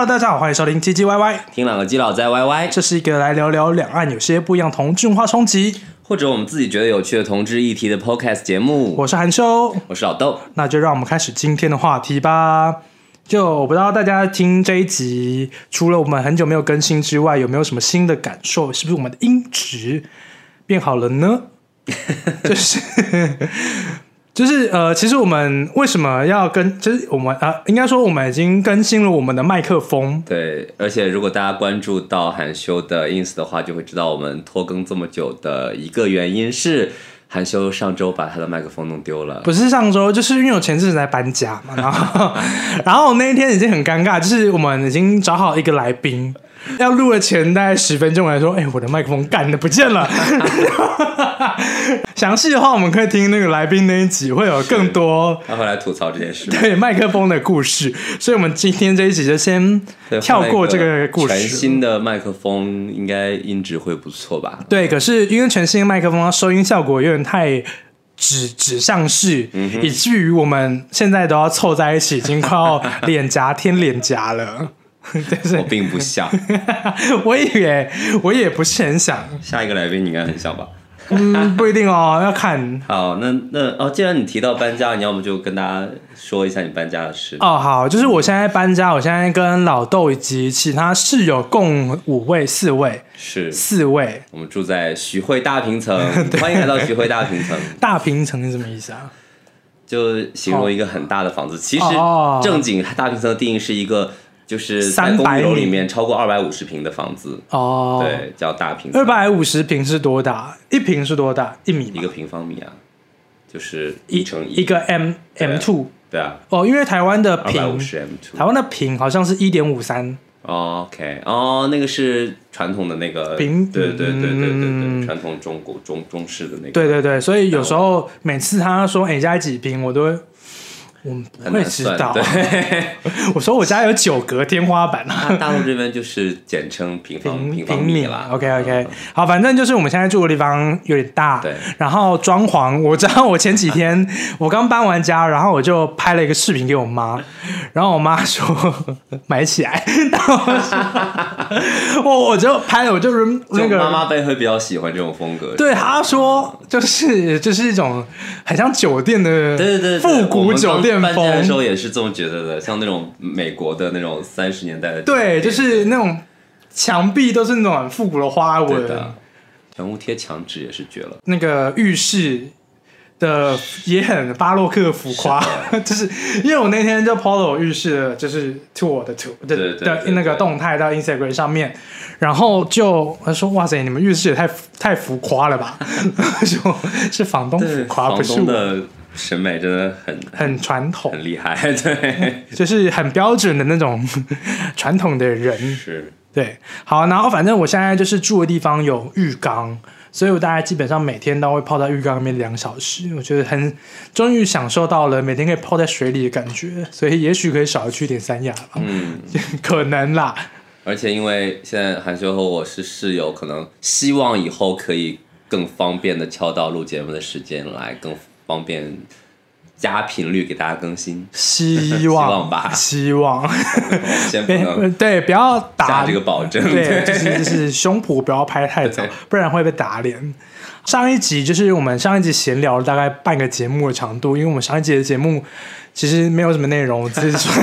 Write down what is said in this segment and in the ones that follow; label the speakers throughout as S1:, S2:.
S1: Hello，大家好，欢迎收听唧唧歪歪，
S2: 听两个基佬在歪歪
S1: 这是一个来聊聊两岸有些不一样同质文化冲击。
S2: 或者我们自己觉得有趣的同志议题的 Podcast 节目。
S1: 我是韩修，
S2: 我是老豆，
S1: 那就让我们开始今天的话题吧。就我不知道大家听这一集，除了我们很久没有更新之外，有没有什么新的感受？是不是我们的音质变好了呢？就是就是呃，其实我们为什么要跟？就是我们啊、应该说我们已经更新了我们的麦克风。
S2: 对，而且如果大家关注到韩修的 ins 的话，就会知道我们拖更这么久的一个原因是韩修上周把他的麦克风弄丢了。
S1: 不是上周，就是因为我前阵子在搬家嘛，然后 然后那一天已经很尴尬，就是我们已经找好一个来宾，要录的前大概十分钟来说，哎、我的麦克风干的不见了。详细的话，我们可以听那个来宾那一集，会有更多
S2: 他会来吐槽这件事。
S1: 对麦克风的故事。所以，我们今天这一集就先跳过这个故事全。
S2: 新的麦克风应该音质会不错吧？
S1: 对，可是因为全新的麦克风，它收音效果有点太指指向式，以至于我们现在都要凑在一起，已经快要脸颊贴脸颊了。但
S2: 我
S1: 是
S2: 并不想。
S1: 我也我也不是很想，
S2: 下一个来宾你应该很想吧？
S1: 嗯，不一定哦，要看。
S2: 好，那那哦，既然你提到搬家，你要么就跟大家说一下你搬家的事。
S1: 哦，好，就是我现在搬家，我现在跟老豆以及其他室友共五位、四位、
S2: 是
S1: 四位。
S2: 我们住在徐汇大平层，欢迎来到徐汇大平层。
S1: 大平层是什么意思啊？
S2: 就形容一个很大的房子，其实
S1: 哦
S2: 正经大平层的定义是一个，就是在
S1: 300
S2: 公寓楼里面超过二百五十平的房子，
S1: 哦，，
S2: 对，叫大平层
S1: 二，百五十平是多大？一平是多大？一米
S2: 一个平方米啊，就是
S1: 一
S2: 一乘一，
S1: 一个 m m two
S2: 对啊，
S1: 哦，因为台湾的平。台湾的平好像是一点五三
S2: ，OK，哦，那个是传统的那个
S1: 平
S2: 对对对对对对，传统中国中中式的那个，
S1: 对对对，所以有时候每次他说哎、家几平，我都会。我不会知道，
S2: 对，
S1: 我说我家有九格天花板啊，
S2: 大大陆这边就是简称平方
S1: 平米
S2: 米啦。
S1: OK OK，好，反正就是我们现在住的地方有点大，
S2: 对，
S1: 然后装潢，我知道我前几天 我刚搬完家，然后我就拍了一个视频给我妈，然后我妈说 买起来，然后我说我我就拍了，我就是那个
S2: 就妈妈辈会比较喜欢这种风格，
S1: 对，她说就是就是一种很像酒店的
S2: 对对对，对
S1: 复古酒店
S2: 搬家的时，候也是这么觉得的，像那种美国的那种三十年代的，
S1: 对，就是那种墙壁都是那种很复古的花纹，
S2: 的，全屋贴墙纸也是绝了。
S1: 那个浴室的也很巴洛克浮夸，就是因为我那天就 PO 了我浴室的，就是 tour 的 tour 的
S2: 对对
S1: 的
S2: 对
S1: 那个
S2: 对。
S1: 动态到 Instagram 上面，然后就他说哇塞，你们浴室也太太浮夸了吧？说是房东浮夸，不是
S2: 的审美真的很
S1: 很传统，
S2: 很厉害，对，
S1: 就是很标准的那种 传统的人。
S2: 是
S1: 对，好，然后反正我现在就是住的地方有浴缸，所以我大概基本上每天都会泡在浴缸里面两小时，我觉得很终于享受到了每天可以泡在水里的感觉，所以也许可以少去一点三亚吧，
S2: 嗯。
S1: 可能啦。
S2: 而且因为现在韩修和我是室友，可能希望以后可以更方便的敲到录节目的时间来，更方便加频率给大家更新。
S1: 希望
S2: 望吧
S1: 希望，
S2: 先不能
S1: 对，不要打
S2: 下这个保证，
S1: 对，就是就是胸脯不要拍太早，不然会被打脸。上一集就是我们上一集闲聊了大概半个节目的长度，因为我们上一集的节目其实没有什么内容，我自己说。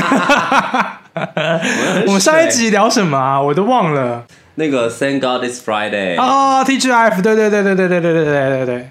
S1: 我们上一集聊什么啊？我都忘了。
S2: 那个 Thank God It's Friday，
S1: 哦，TGF，对对对对对对对对对对对。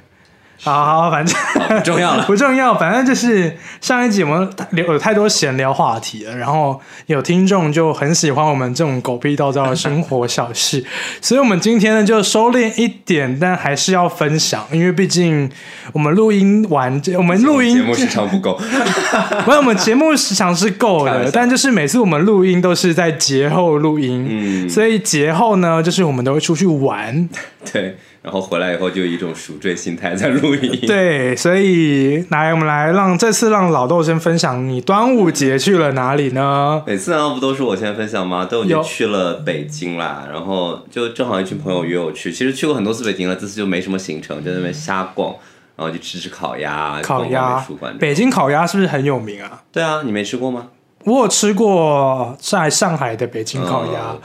S1: 好好，反正
S2: 不重要了。
S1: 不重要，反正就是上一集我们聊有太多闲聊话题了，然后有听众就很喜欢我们这种狗屁叨叨的生活 小事，所以我们今天呢就收敛一点，但还是要分享，因为毕竟我们录音完，我们录音
S2: 节目时长不够，
S1: 没有，我们节目时长是够的但就是每次我们录音都是在节后录音，
S2: 嗯，
S1: 所以节后呢，就是我们都会出去玩，
S2: 对，然后回来以后就有一种赎罪心态在录音。
S1: 对，所以来我们来让这次让老豆先分享你端午节去了哪里呢？
S2: 每次难道不都是我先分享吗？都已
S1: 有
S2: 经去了北京啦，然后就正好一群朋友约我去，其实去过很多次北京了，这次就没什么行程，就在那边瞎逛，然后就吃吃烤鸭，
S1: 烤鸭
S2: 美术馆。，
S1: 北京烤鸭是不是很有名啊？
S2: 对啊，你没吃过吗？
S1: 我有吃过在上海的北京烤鸭，
S2: 嗯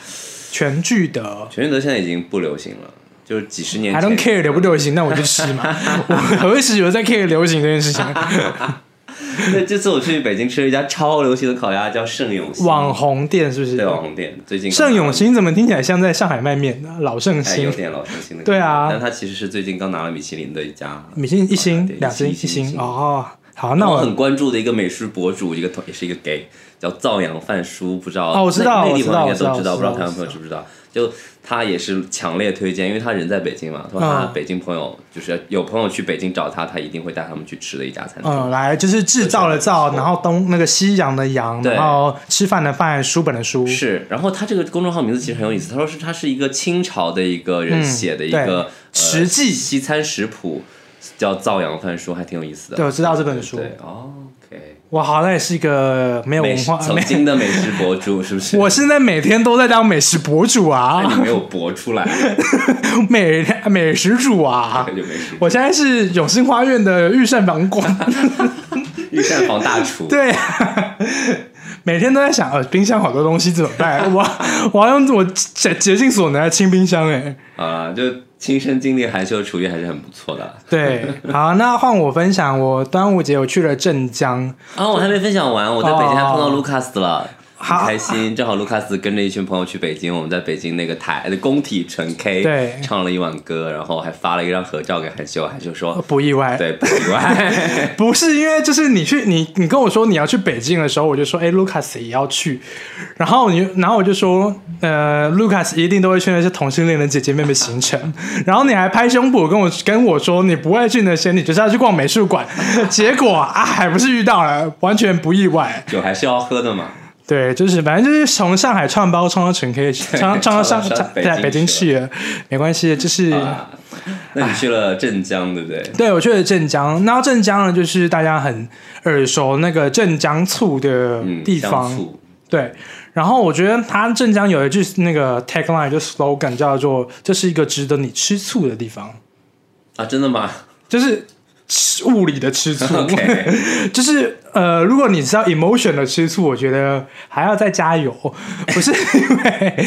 S1: 全聚德。
S2: 全聚德现在已经不流行了，就是几十年
S1: I
S2: 前。
S1: don't care 流不流行，那我就吃嘛。我何时有在 care 流行这件事情？
S2: 那，这次我去北京吃了一家超流行的烤鸭，叫盛永兴
S1: 网红店是不是
S2: 对？网红店，最近
S1: 盛永兴怎么听起来像在上海卖面的？老盛
S2: 哎，有
S1: 兴，
S2: 点老盛兴的
S1: 对啊
S2: 但它其实是最近刚拿了米其林的一家
S1: 米其林一星、两星、一
S2: 星
S1: 哦。好，那我
S2: 很关注的一个美食博主，一个也是一个 gay，叫造阳饭叔，不知道。
S1: 哦我知道
S2: 内内地朋友应该都知道，不知道台湾朋友知不知道？就他也是强烈推荐，因为他人在北京嘛，他说他
S1: 嗯
S2: 北京朋友就是有朋友去北京找他，他一定会带他们去吃的一家餐厅。
S1: 嗯，来就是制造的造，然后东那个西洋的洋，
S2: 对。
S1: 然后吃饭的饭，书本的书，
S2: 是，然后他这个公众号名字其实很有意思，他说是他是一个清朝的一个人
S1: 嗯
S2: 写的一
S1: 对
S2: 个、呃、
S1: 实际。
S2: 西餐食谱，叫造阳饭书，还挺有意思的。
S1: 对，我知道这本书。
S2: 对哦，OK，
S1: 我好像也是一个没有文化，没
S2: 曾经的美食博主是不是？
S1: 我现在每天都在当美食博主啊，
S2: 你没有博出来，
S1: 美美食主啊。我现在是永兴花园的御膳房馆，
S2: 御膳房大厨，
S1: 对、啊，每天都在想，呃，冰箱好多东西怎么办？我我要用我竭竭尽所能来清冰箱、哎，
S2: 啊，就亲身经历含羞厨艺还是很不错的。
S1: 对，好，那换我分享，我端午节我去了镇江，
S2: 啊，我还没分享完，我在北京还碰到
S1: 哦
S2: 卢卡斯了。
S1: 好。
S2: 很开心，正好卢卡斯跟着一群朋友去北京，我们在北京那个台的工体纯 K，
S1: 对。
S2: 唱了一晚歌，然后还发了一张合照给韩秀，韩秀说，
S1: 不意外，
S2: 对，不意外，
S1: 不是因为就是你去你你跟我说你要去北京的时候，我就说哎，Lucas 也要去，然后你然后我就说呃，Lucas 一定都会去那些同性恋的姐姐妹妹行程，然后你还拍胸脯跟我跟我说你不会去那些，你就是要去逛美术馆，结果啊还不是遇到了，完全不意外。
S2: 酒还是要喝的嘛。
S1: 对，就是反正就是从上海串包冲到全 K，冲冲到上在北京去了，没关系，就是。
S2: 啊，那你去了镇江，对不对？
S1: 对，我去了镇江，然后镇江呢，就是大家很耳熟那个镇江醋的
S2: 嗯，
S1: 地方，对。然后我觉得它镇江有一句那个 tagline 就 slogan 叫做“这是一个值得你吃醋的地方
S2: 啊，真的吗？”，
S1: 就是吃物理的吃醋。
S2: OK
S1: 就是呃，如果你知道 emotion 的吃醋，我觉得还要再加油，不是 因为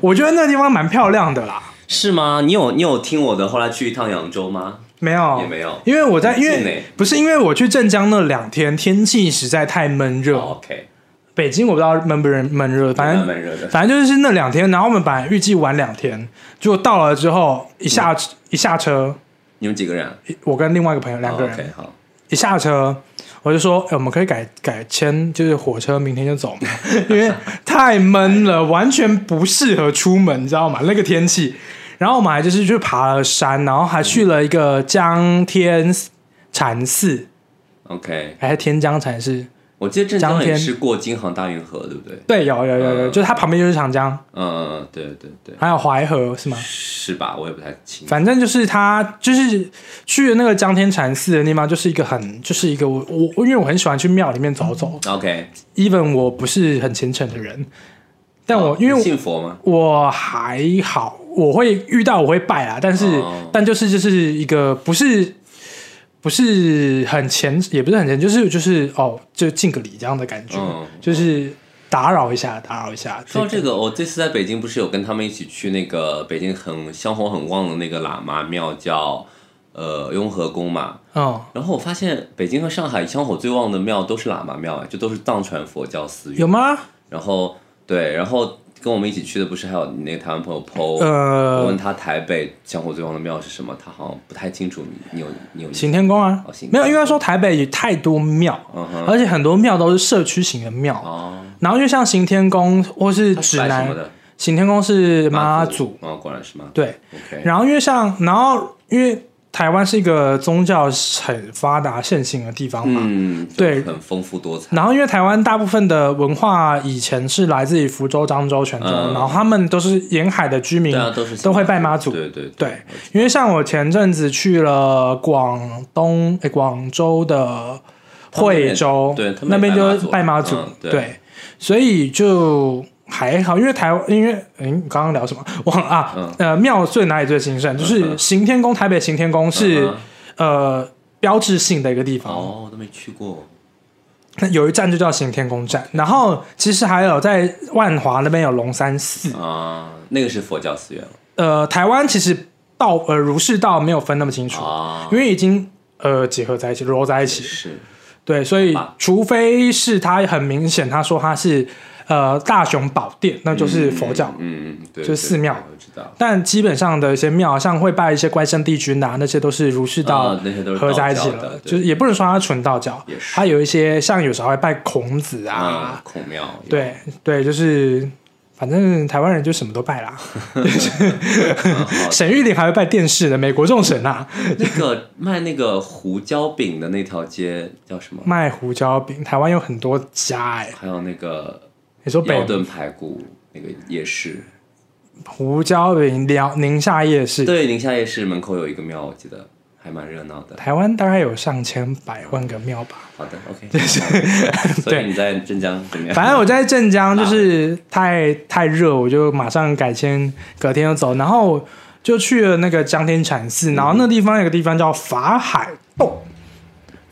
S1: 我觉得那地方蛮漂亮的啦，
S2: 是吗？你有你有听我的后来去一趟扬州吗？
S1: 没有。
S2: 也没有。
S1: 因为我在因为不是因为我去镇江那两天天气实在太闷热，
S2: 哦 OK，
S1: 北京我不知道闷不闷闷热，反正
S2: 蛮蛮热的。
S1: 反正就是那两天，然后我们本来预计玩两天，结果到了之后一下、一下车，
S2: 你们几个人啊？
S1: 我跟另外一个朋友两个人、
S2: 哦 OK，好。
S1: 一下车，我就说，哎、我们可以改改签，就是火车明天就走嘛，因为太闷了，完全不适合出门，你知道吗？那个天气。然后我们还就是去爬了山，然后还去了一个江天禅寺
S2: ，OK，
S1: 还是天江禅寺？
S2: 我记得镇江也是过京杭大运河，对不对？
S1: 对，有有有有，
S2: 嗯
S1: 就是它旁边就是长江，
S2: 嗯嗯嗯，对对对，
S1: 还有淮河，是吗？
S2: 是吧？我也不太清。
S1: 反正就是它，就是去的那个江天禅寺的地方，就是一个很，就是一个我我因为我很喜欢去庙里面走走 OK，，even 我不是很虔诚的人，但我、
S2: 哦
S1: 因为
S2: 信佛吗？
S1: 我还好，我会遇到我会拜啊，但是、
S2: 哦
S1: 但就是就是一个不是不是很虔，也不是很虔，就是就是哦，就敬个礼这样的感觉，
S2: 嗯
S1: 就是打扰一下，打扰一下。
S2: 说到这个，我这次在北京不是有跟他们一起去那个北京很香火很旺的那个喇嘛庙，叫呃雍和宫嘛。
S1: 嗯，
S2: 然后我发现北京和上海香火最旺的庙都是喇嘛庙，啊，就都是藏传佛教寺院。
S1: 有吗？
S2: 然后对，然后跟我们一起去的不是还有你那个台湾朋友 PO，、我
S1: 呃
S2: 问，他台北香火最旺的庙是什么，他好像不太清楚。你你有你有
S1: 行天宫啊没有，应该说台北也太多庙，
S2: 嗯
S1: 而且很多庙都是社区型的庙。
S2: 哦，
S1: 然后就像行天宫或是指南，
S2: 拜什么的？
S1: 行天宫是妈祖，
S2: 哦，果然是妈祖。
S1: 对。然后因为像，然后因为台湾是一个宗教很发达盛行的地方嘛，
S2: 嗯，
S1: 对。
S2: 很丰富多彩。
S1: 然后因为台湾大部分的文化以前是来自于福州、漳州、泉州，
S2: 嗯。
S1: 然后他们都是沿海的居民，
S2: 都是
S1: 都会拜妈祖。
S2: 对对
S1: 对，因为像我前阵子去了广东诶广州的惠州，
S2: 对
S1: 那边就拜妈祖，
S2: 嗯对。
S1: 对，所以就还好，因为台湾因为嗯，你刚刚聊什么？忘了啊，
S2: 嗯。
S1: 呃，庙最哪里最兴盛？就是行天宫，台北行天宫是、
S2: 嗯
S1: 呃标志性的一个地方。
S2: 哦，我都没去过。
S1: 那有一站就叫行天宫站，然后其实还有在万华那边有龙山寺，
S2: 啊，那个是佛教寺院。了
S1: 呃，台湾其实道呃儒释道没有分那么清楚，
S2: 啊，
S1: 因为已经呃结合在一起，揉在一起，
S2: 是。
S1: 对，所以除非是他很明显，他说他是呃大雄宝殿，那就是佛教。
S2: 嗯嗯，对，
S1: 就是寺庙
S2: 对对我知道。
S1: 但基本上的一些庙，像会拜一些关圣帝君啊，那些都是儒释道
S2: 啊那些都是
S1: 合在一起
S2: 的
S1: 了，就是也不能说它纯道教它有一些像有时候会拜孔子啊
S2: 啊，，孔庙
S1: 对对，就是反正台湾人就什么都拜啦。沈玉玲还会拜电视的，美国众神啊，
S2: 那个卖那个胡椒饼的那条街叫什么？
S1: 卖胡椒饼，台湾有很多家哎、
S2: 还有那个
S1: 你说北
S2: 药炖排骨那个夜市，
S1: 胡椒饼，辽宁夏夜市，
S2: 对，宁夏夜市门口有一个庙，我记得还蛮热闹的。
S1: 台湾大概有上千百万个庙吧。
S2: 好的，OK。所以你在镇江怎么样？
S1: 反正我在镇江就是太太热，我就马上改签，隔天就走，然后就去了那个江天禅寺，然后那地方有个地方叫法海洞。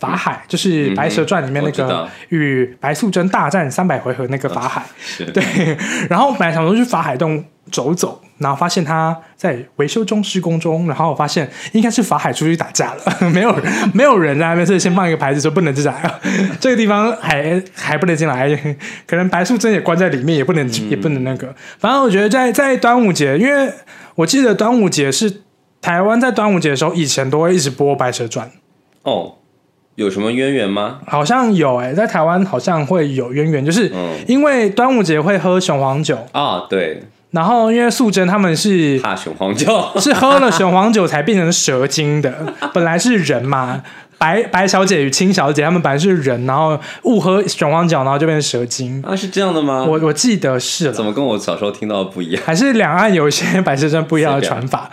S1: 法海就是《白蛇传》里面那个与白素贞大战三百回合那个法海，
S2: 是
S1: 对。然后本来想说去法海洞走走，然后发现他在维修中、施工中，然后我发现应该是法海出去打架了，没有没有人在那边，所以先放一个牌子说不能进来，这个地方还还不能进来，可能白素贞也关在里面，也不能、也不能那个。反正我觉得在在端午节，因为我记得端午节是台湾在端午节的时候，以前都会一直播《白蛇传》。
S2: 哦，有什么渊源吗？
S1: 好像有哎、在台湾好像会有渊源，就是
S2: 嗯
S1: 因为端午节会喝雄黄酒，
S2: 啊，对，
S1: 然后因为素贞他们是
S2: 怕雄黄酒。
S1: 是喝了雄黄酒才变成蛇精的，本来是人嘛。白白小姐与青小姐，她们本来是人，然后误喝雄黄酒，然后就变成蛇精。
S2: 啊，是这样的吗？
S1: 我我记得是了，
S2: 怎么跟我小时候听到的不一样？
S1: 还是两岸有一些白蛇传不一样的传法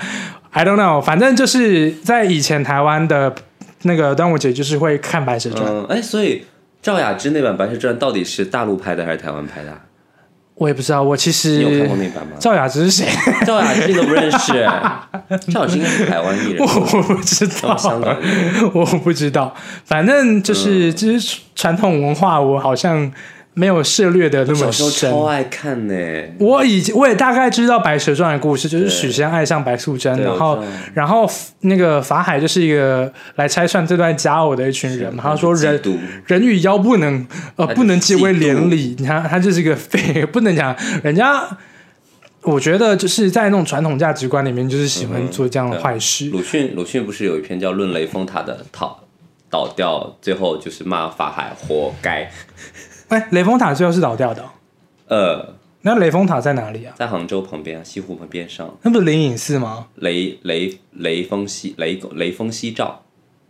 S1: ，I don't know。反正就是在以前台湾的那个端午节，就是会看白蛇传。
S2: 嗯，哎，所以赵雅芝那版《白蛇传》到底是大陆拍的还是台湾拍的啊？
S1: 我也不知道，我其
S2: 你有看过那版吗？
S1: 赵雅芝是谁，
S2: 赵雅芝你都不认识？赵雅芝应该是台湾艺人
S1: 我，我不知道
S2: 哦，香港艺人。
S1: 我不知道。反正就是，就是传统文化，我好像没有涉略的那么
S2: 小时候
S1: 深。
S2: 超爱看呢。
S1: 我已经我也大概知道《白蛇传》的故事，就是许仙爱上白素贞，然后然后那个法海就是一个来拆穿这段佳偶的一群人嘛。他说人人与妖不能呃不能结为连理，你看他就是一个废，不能讲人家。我觉得就是在那种传统价值观里面，就是喜欢做这样的坏事。
S2: 鲁迅，鲁迅不是有一篇叫《论雷峰塔的讨倒掉》，最后就是骂法海活该。
S1: 哎，雷峰塔最后是倒掉的哦、
S2: 呃，
S1: 那雷峰塔在哪里啊？
S2: 在杭州旁边啊，西湖旁边上，
S1: 那不是灵隐寺吗？
S2: 雷雷雷锋夕雷雷锋夕照，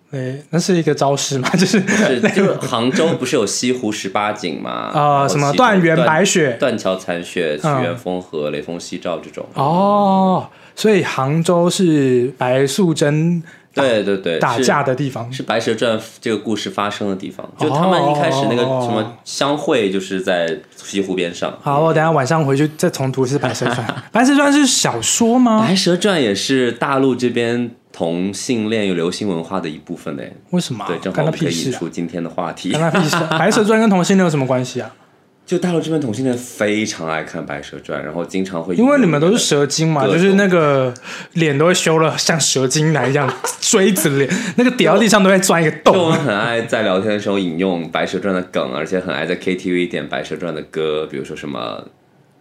S1: 对，那是一个招式嘛，就是
S2: 是就是杭州不是有西湖十八景吗？啊
S1: 呃什么断垣白雪
S2: 断桥残雪、曲
S1: 嗯
S2: 园风荷、雷峰夕照这种。
S1: 哦，所以杭州是白素贞
S2: 对对对，
S1: 打
S2: 是
S1: 架的地方。
S2: 是《白蛇传》这个故事发生的地方，就他们一开始那个
S1: 哦
S2: 什么相会，就是在西湖边上。
S1: 好，我等下晚上回去再重读一次《白蛇传》。《白蛇传》是小说吗？
S2: 白蛇传》也是大陆这边同性恋有流行文化的一部分嘞。
S1: 为什么啊？
S2: 对，正好可以引！出今天的话题
S1: 干。他屁事啊！《白蛇传》跟同性恋有什么关系啊？
S2: 就大陆这边同性恋非常爱看《白蛇传》，然后经常会
S1: 因为你们都是蛇精嘛，就是那个脸都会修了像蛇精男一样，锥子脸，那个点到地上都会钻一个
S2: 就我
S1: 洞。
S2: 们很爱在聊天的时候引用《白蛇传》的梗，而且很爱在 KTV 点《白蛇传》的歌，比如说什么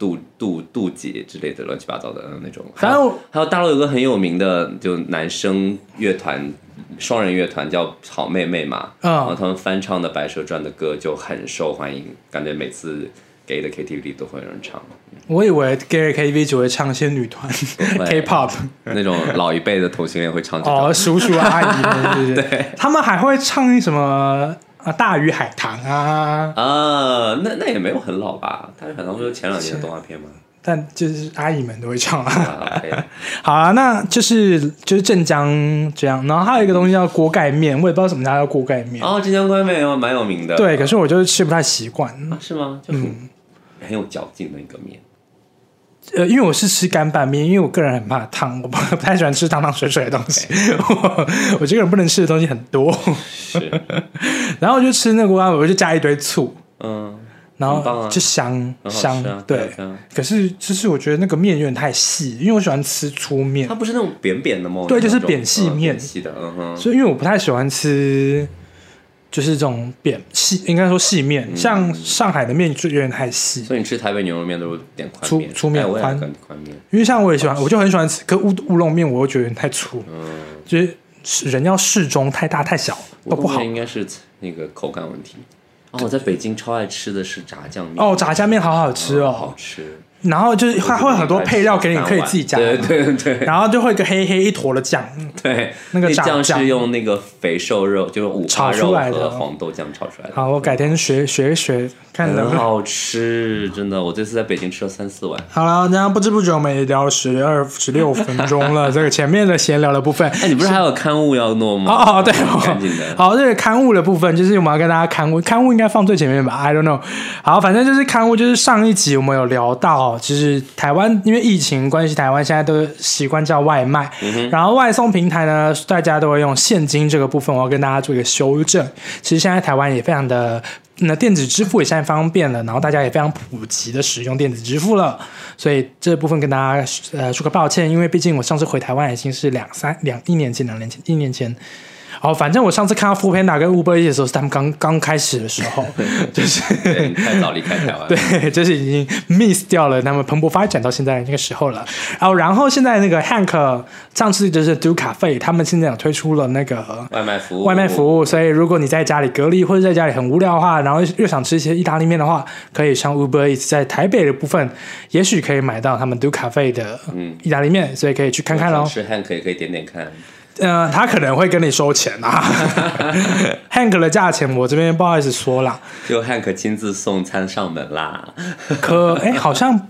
S2: 渡渡渡劫之类的乱七八糟的那种。
S1: 反正我
S2: 还有大陆有个很有名的就男生乐团，双人乐团叫好妹妹嘛，
S1: 嗯
S2: 然后他们翻唱的《白蛇传》的歌就很受欢迎，感觉每次 gay 的 KTV 里都会有人唱，
S1: 我以为 gay KTV 只会唱一些女团 K-pop。
S2: 那种老一辈的同性恋会唱。
S1: 哦，叔叔阿姨 们，对？他们还会唱什么啊？大鱼海棠啊，
S2: 啊，那那也没有很老吧？大鱼海棠不是前两年的动画片吗？
S1: 但就是阿姨们都会唱啊。好啊，那就是就是镇江这样，然后还有一个东西叫锅盖面，我也不知道什么家叫锅盖面。
S2: 哦，镇江锅盖面哦，蛮有名的。
S1: 对，可是我就是吃不太习惯。
S2: 啊，是吗？就很、
S1: 嗯
S2: 很有嚼劲的一个面。
S1: 呃，因为我是吃干拌面，因为我个人很怕汤，我不不太喜欢吃汤汤水水的东西。我我这个人不能吃的东西很多，
S2: 是，
S1: 然后我就吃那个锅巴，我就加一堆醋，
S2: 嗯，
S1: 然后就香香对。
S2: 啊
S1: 可是就是我觉得那个面有点太细，因为我喜欢吃粗面
S2: 它，不是那种扁扁的吗？
S1: 对就是扁细面
S2: 细的，嗯哼，
S1: 所以因为我不太喜欢吃。就是这种扁细，应该说细面，
S2: 嗯。
S1: 像上海的面就有点太细。
S2: 所以你吃台北牛肉面都是点宽
S1: 粗
S2: 面，
S1: 粗面
S2: 哎我也
S1: 宽。
S2: 宽宽面，
S1: 因为像我也喜欢，我就很喜欢吃，可乌乌龙面我又觉得有点太粗，
S2: 嗯，
S1: 就是人要适中，太大太小都不好。
S2: 应该是那个口感问题。哦，我在北京超爱吃的是炸酱面，
S1: 哦，炸酱面好好吃
S2: 哦。好
S1: 哦，
S2: 吃，
S1: 然后就是它会很多配料给你，可以自己加，
S2: 对对对
S1: 然后就会一个黑黑一坨的酱，
S2: 对，
S1: 那个
S2: 酱
S1: 酱
S2: 是用那个肥瘦肉，就是五
S1: 炒
S2: 花肉
S1: 出来的
S2: 和黄豆酱炒出来的，
S1: 好，我改天学学一学，看能不能。
S2: 很好吃，真的，我这次在北京吃了三四碗。
S1: 好了，然后不知不觉我们也聊了十二十六分钟了，这个前面的闲聊的部分。
S2: 哎，你不是还有刊物要弄吗？
S1: 哦哦，对，
S2: 赶紧的。
S1: 好，这个刊物的部分就是我们要跟大家刊物，刊物应该放最前面吧？I don't know。好，反正就是刊物，就是上一集我们有聊到，就是台湾因为疫情关系，台湾现在都习惯叫外卖，然后外送平台呢，大家都会用现金这个部分，我要跟大家做一个修正。其实现在台湾也非常的。那电子支付也现在方便了，然后大家也非常普及的使用电子支付了，所以这部分跟大家呃说个抱歉，因为毕竟我上次回台湾已经是两三两一年前两年前一年前。哦，反正我上次看到 f o o Panda 跟 Uber Eats 的时候，是他们刚刚开始的时候，就是
S2: 太早离开台湾。
S1: 对，就是已经 miss 掉了他们蓬勃发展到现在那个时候了。然后，然后现在那个 Hank 上次就是 Do Cafe，他们现在有推出了那个
S2: 外卖服务，
S1: 外卖服务，所以如果你在家里隔离或者在家里很无聊的话，然后又想吃一些意大利面的话，可以上 Uber Eats，在台北的部分，也许可以买到他们 Do Cafe 的
S2: 嗯
S1: 意大利面，所以可以去看看喽。
S2: 吃 Hank 也可以点点看。
S1: 呃，他可能会跟你收钱啊，Hank 的价钱我这边不好意思说啦，
S2: 就 Hank 亲自送餐上门啦，
S1: 可 哎好像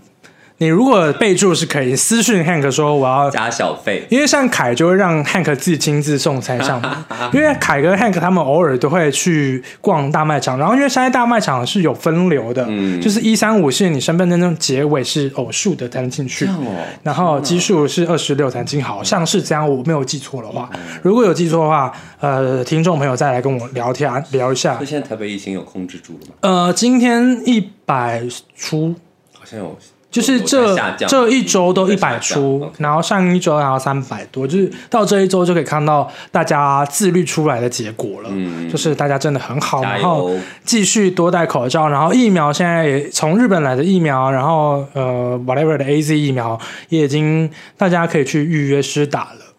S1: 你如果备注是可以私讯 Hank 说我要。
S2: 加小费。
S1: 因为像凯就会让 Hank 自己亲自送餐上门，因为凯跟 Hank 他们偶尔都会去逛大卖场，然后因为现在大卖场是有分流的，
S2: 嗯
S1: 就是一三五是你身份证那结尾是偶数的才能进去，
S2: 哦，
S1: 然后奇数是二十六才能进，好像是这样，我没有记错的话。
S2: 嗯
S1: 如果有记错的话，呃，听众朋友再来跟我聊天聊一下
S2: 那。现在台北疫情有控制住了吗？
S1: 呃，今天一百出，
S2: 好像有，
S1: 就是这这一周都一百出然后上一周然后三百多，就是到这一周就可以看到大家自律出来的结果了。
S2: 嗯
S1: 就是大家真的很好，然后！继续多戴口罩，然后疫苗现在也从日本来的疫苗，然后呃 whatever 的 A Z 疫苗也已经大家可以去预约施打了。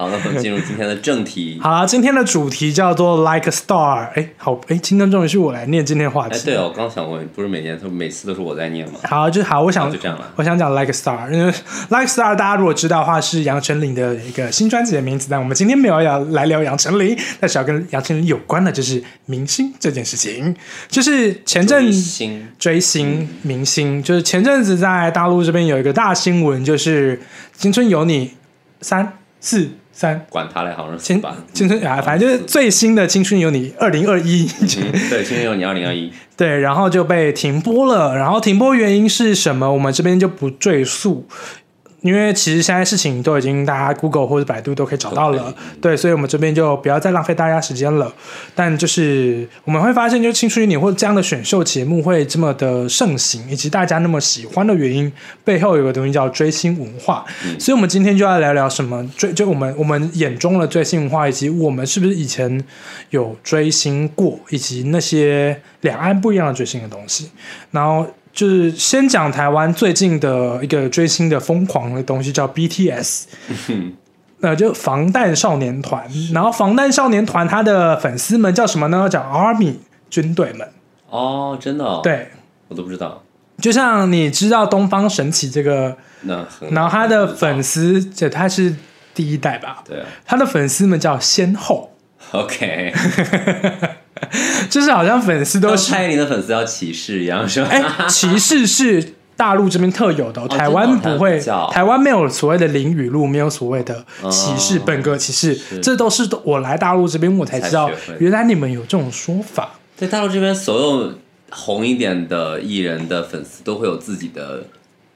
S2: 好，那我们进入今天的正题。
S1: 好了，今天的主题叫做 Like a Star。哎，好，哎，今天终于是我来念今天的话题。
S2: 哎，对哦，我刚想问，不是每年都每次都是我在念吗？
S1: 好，就好，我想
S2: 就这样了
S1: 我想讲 Like a Star，因为 Like a Star 大家如果知道的话，是杨丞琳的一个新专辑的名字。但我们今天没有要来聊杨丞琳，但是要跟杨丞琳有关的就是明星这件事情。就是前阵
S2: 星
S1: 追星明星，就是前阵子在大陆这边有一个大新闻，就是《青春有你》三四三。
S2: 管他嘞，好像是
S1: 青
S2: 吧？
S1: 青春啊，反正就是最新的《青春有你》二零二一，
S2: 嗯对，青春有你二零二一，
S1: 对，然后就被停播了。然后停播原因是什么？我们这边就不赘述，因为其实现在事情都已经大家 Google 或者百度都可以找到了。对，所以我们这边就不要再浪费大家时间了。但就是我们会发现，就《青春有你》或者这样的选秀节目会这么的盛行，以及大家那么喜欢的原因，背后有个东西叫追星文化。所以，我们今天就要聊聊什么追，就我们我们眼中的追星文化，以及我们是不是以前有追星过，以及那些两岸不一样的追星的东西。然后就是先讲台湾最近的一个追星的疯狂的东西，叫 BTS。那就防弹少年团，然后防弹少年团他的粉丝们叫什么呢？叫 Army 军队们。
S2: 哦，真的、哦，，
S1: 对，
S2: 我都不知道。
S1: 就像你知道东方神起这个，
S2: 那很，
S1: 然后他的粉丝，这他是第一代吧？
S2: 对啊
S1: 他的粉丝们叫先后
S2: ，，OK，
S1: 就是好像粉丝都是
S2: 蔡依林的粉丝要歧视一样，是吧？
S1: 哎，歧视是大陆这边特有的台湾不会，
S2: 哦台湾
S1: 没有所谓的零语录，没有所谓的歧视、
S2: 哦
S1: 本格歧视，这都是我来大陆这边我才知道原来你们有这种说法。
S2: 在大陆这边，所有红一点的艺人的粉丝都会有自己的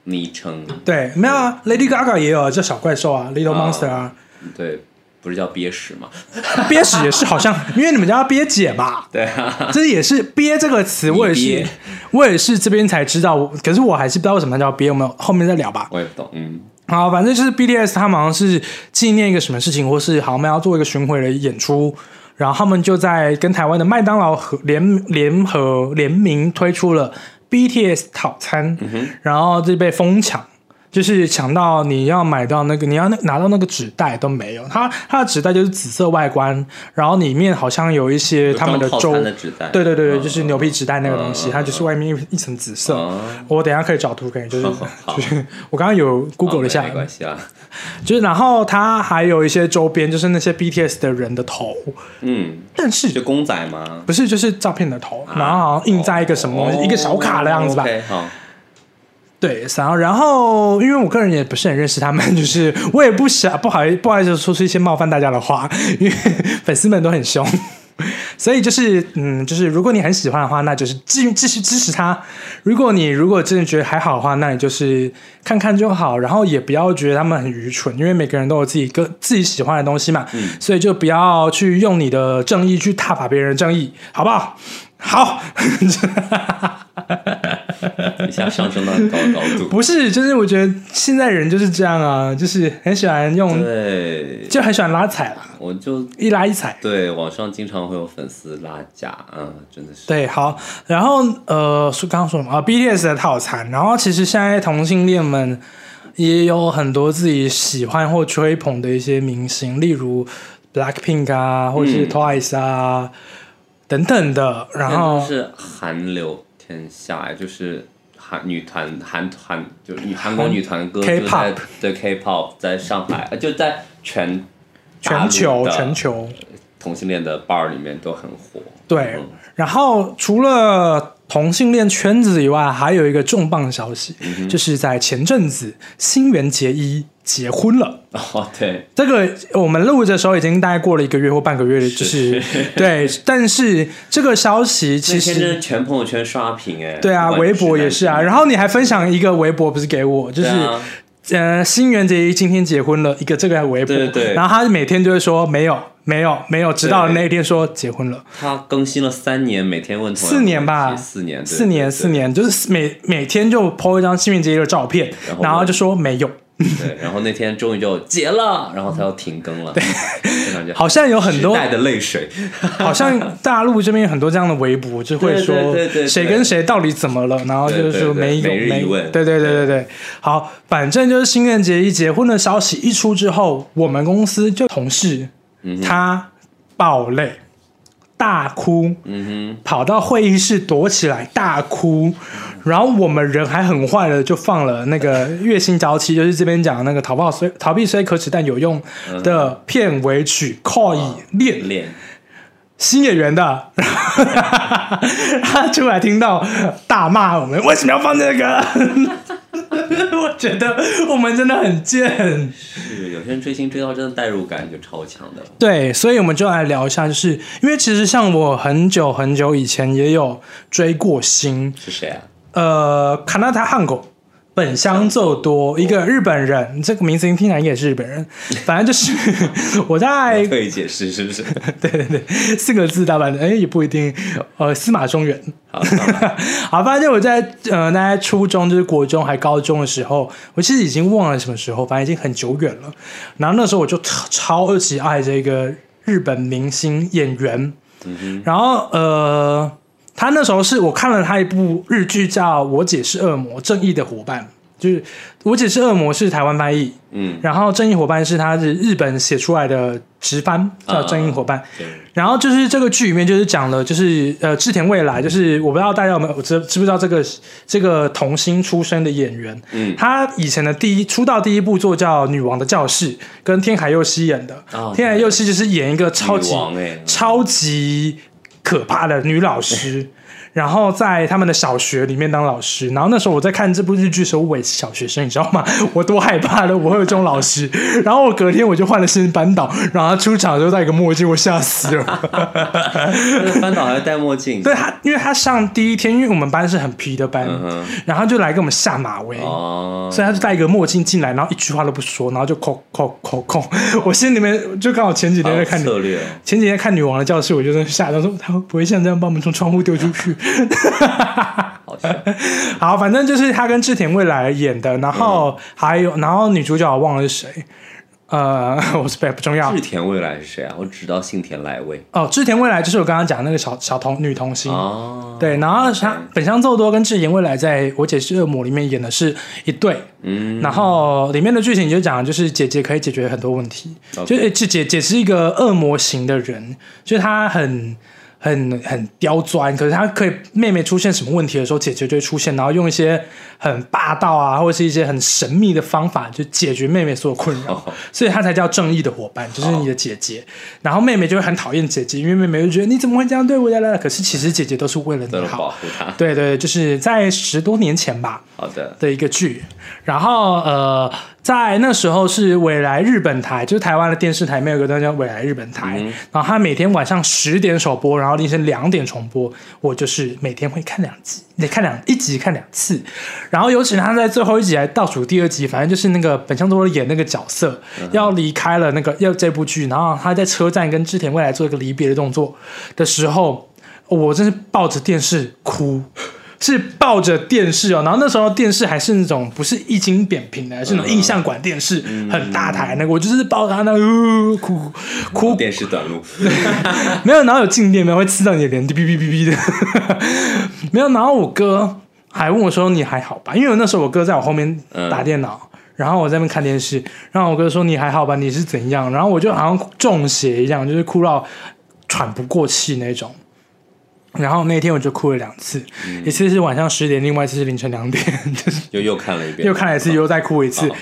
S2: 昵称，
S1: 对，没有啊，Lady Gaga 也有叫小怪兽啊，Little Monster 啊，
S2: 对，不是叫憋屎吗？
S1: 憋屎也是好像，因为你们叫憋姐嘛，
S2: 对啊，
S1: 这也是憋这个词，我也是，我也是这边才知道，可是我还是不知道为什么叫憋，我们后面再聊吧。
S2: 我也不懂，嗯，
S1: 好，反正就是 BTS 他们好像是纪念一个什么事情，或是好像要做一个巡回的演出，然后他们就在跟台湾的麦当劳合联联合联名推出了 BTS 套餐，然后就被疯抢。就是抢到你要买到那个，你要那拿到那个纸袋都没有，它它的纸袋就是紫色外观，然后里面好像有一些他们的周
S2: 餐的纸袋。
S1: 对对对对，
S2: 嗯
S1: 就是牛皮纸袋那个东西，
S2: 嗯
S1: 它就是外面一一层紫色。
S2: 嗯
S1: 我等一下可以找图给你，就是 就是我刚刚有 Google 了一下，
S2: 没关系啦，
S1: 就是然后它还有一些周边，就是那些 BTS 的人的头，
S2: 嗯，
S1: 但是
S2: 就公仔吗？
S1: 不是就是照片的头，然后好像印在一个什么一个小卡的样子吧。
S2: 好，
S1: 对，然后然后因为我个人也不是很认识他们，就是我也不想不好意不好意思说出一些冒犯大家的话，因为粉丝们都很凶。所以就是，嗯，就是如果你很喜欢的话，那就是继继续支持他。如果你如果真的觉得还好的话，那你就是看看就好，然后也不要觉得他们很愚蠢，因为每个人都有自己个自己喜欢的东西嘛。所以就不要去用你的正义去踏伐别人的正义，好不好？好。
S2: 一下上升到很高的高度，
S1: 不是，就是我觉得现在人就是这样啊，就是很喜欢用，
S2: 对，
S1: 就很喜欢拉踩啦，
S2: 我就
S1: 一拉一踩。
S2: 对网上经常会有粉丝拉架，嗯，真的是，
S1: 对，好，然后呃，说刚刚说什么啊？BTS 的套餐，然后其实现在同性恋们也有很多自己喜欢或吹捧的一些明星，例如 Blackpink 啊，或者是
S2: 嗯
S1: Twice 啊、等等的，然后
S2: 都是韩流天下，哎就是韩女团韩团，就是韩国女团歌就
S1: K-pop
S2: 在对 K-pop 在上海，呃就在全
S1: 全球全球。
S2: 同性恋的 bar 里面都很火。
S1: 对
S2: 嗯，
S1: 然后除了同性恋圈子以外，还有一个重磅消息，
S2: 嗯
S1: 就是在前阵子新垣结衣结婚了。
S2: 哦，对，
S1: 这个我们录的时候已经大概过了一个月或半个月了，就是对，但是这个消息其实
S2: 全朋友圈刷屏哎。
S1: 对啊，微博也是啊。然后你还分享一个微博，不是给我，就是、呃，新垣结衣今天结婚了，一个这个微博，
S2: 对对对
S1: 然后他每天就会说没有没有没有，直到那一天说结婚了。
S2: 他更新了三年，每天问
S1: 四年吧
S2: 四年，对
S1: 四年，
S2: 对
S1: 四年，就是每每天就 po 一张新垣结衣的照片，
S2: 然
S1: 然后就说没有，
S2: 对，然后那天终于就结了，然后他又停更了，非常就
S1: 好像有很多
S2: 时代的泪水，
S1: 好像大陆这边有很多这样的微博，就会说
S2: 对对对对
S1: 谁跟谁到底怎么了，然后就是说
S2: 对对对
S1: 没有没
S2: 问
S1: 对对对对对。好，反正就是新垣结一结婚的消息一出之后，我们公司就同事
S2: 嗯
S1: 他爆泪。大哭，
S2: 嗯哼
S1: 跑到会议室躲起来大哭，然后我们人还很坏的就放了那个《月薪娇妻》，就是这边讲的那个逃跑虽逃避虽可耻但有用的片尾曲《靠以恋
S2: 哼，》练
S1: 新演员的，他出来听到大骂我们为什么要放这个？我觉得我们真的很贱。
S2: 是有些人追星追到真的代入感就超强的，
S1: 对，所以我们就来聊一下，就是因为其实像我很久很久以前也有追过星，
S2: 是谁啊？
S1: 呃，卡纳塔汉狗。本乡奏多，一个日本人，这个名字听起来也是日本人。反正就是 我在
S2: 可以解释是不是？
S1: 对对对，四个字大版的，哎，也不一定。呃，司马中原，
S2: 好，
S1: 好，反正我在呃，大概初中就是国中还高中的时候，我其实已经忘了什么时候，反正已经很久远了。然后那时候我就超超级爱这个日本明星演员，然后呃，他那时候是我看了他一部日剧叫《我姐是恶魔：正义的伙伴》，就是《我姐是恶魔》是台湾翻译，
S2: 嗯，
S1: 然后《正义伙伴》是他是日本写出来的直翻，叫《正义伙伴》
S2: 对，
S1: 然后就是这个剧里面就是讲了，就是呃志田未来，就是我不知道大家有没有知知不知道这个这个童星出身的演员，
S2: 嗯。
S1: 他以前的第一出道第一部作叫《女王的教室》，跟天海佑希演的。
S2: 哦
S1: 天海佑希就是演一个超级超级可怕的女老师。然后在他们的小学里面当老师。然后那时候我在看这部日剧的时候，我也是小学生，你知道吗？我多害怕的，我会有这种老师。然后我隔天我就换了新班导，然后他出场的时候戴一个墨镜，我吓死了。
S2: 班导还要戴墨镜，
S1: 对他，因为他上第一天，因为我们班是很皮的班，
S2: 嗯，
S1: 然后他就来给我们下马威。
S2: 哦，
S1: 所以他就戴一个墨镜进来，然后一句话都不说，然后就扣扣扣扣。我心里面就刚好前几天在看前几天看女王的教室，我就在吓到说，他会不会像这样把我们从窗户丢出去？
S2: 好笑，
S1: 好，反正就是他跟志田未来演的，然后还有，然后女主角我忘了是谁，呃，我是不不重要。
S2: 志田未来是谁啊？我只知道幸田来未。
S1: 哦。志田未来就是我刚刚讲那个小小童女童星，
S2: 哦，
S1: 对，然后他本乡奏多跟志田未来在《我姐是恶魔》里面演的是一对，
S2: 嗯，
S1: 然后里面的剧情就讲，就是姐姐可以解决很多问题，就是姐姐姐是一个恶魔型的人，就是她很很很刁钻，可是她可以妹妹出现什么问题的时候，姐姐就会出现，然后用一些很霸道啊，或者是一些很神秘的方法，就解决妹妹所有困扰，
S2: 哦
S1: 所以她才叫正义的伙伴，就是你的姐姐。然后妹妹就会很讨厌姐姐，因为妹妹就觉得你怎么会这样对我呀？可是其实姐姐都是为了你好。
S2: 保护他。
S1: 对对，就是在十多年前吧，
S2: 好的，
S1: 的一个剧，然后呃，在那时候是未来日本台，就是台湾的电视台，没有一个东西叫未来日本台，
S2: 嗯
S1: 然后他每天晚上十点首播，然后凌晨两点重播，我就是每天会看两集，得看两一集看两次，然后尤其他在最后一集还倒数第二集，反正就是那个本乡多演那个角色、要离开了那个要这部剧，然后他在车站跟织田未来做一个离别的动作的时候，我真是抱着电视哭。是抱着电视哦，然后那时候电视还是那种不是液晶扁平的，是那种印象馆电视，很大台那个，我就是抱着它那哭哭
S2: 电视短路，
S1: 没有，然后有静电，没有会刺到你的脸，哔哔哔哔的，没有。然后我哥还问我说：“你还好吧？”因为我那时候我哥在我后面打电脑，然后我在那边看电视，然后我哥说：“你还好吧？你是怎样？”然后我就好像中邪一样，就是哭到喘不过气那种。然后那天我就哭了两次，一次是晚上十点，另外一次是凌晨两点，就是
S2: 又又看了一遍，
S1: 又看了一次，又再哭一次。
S2: 好。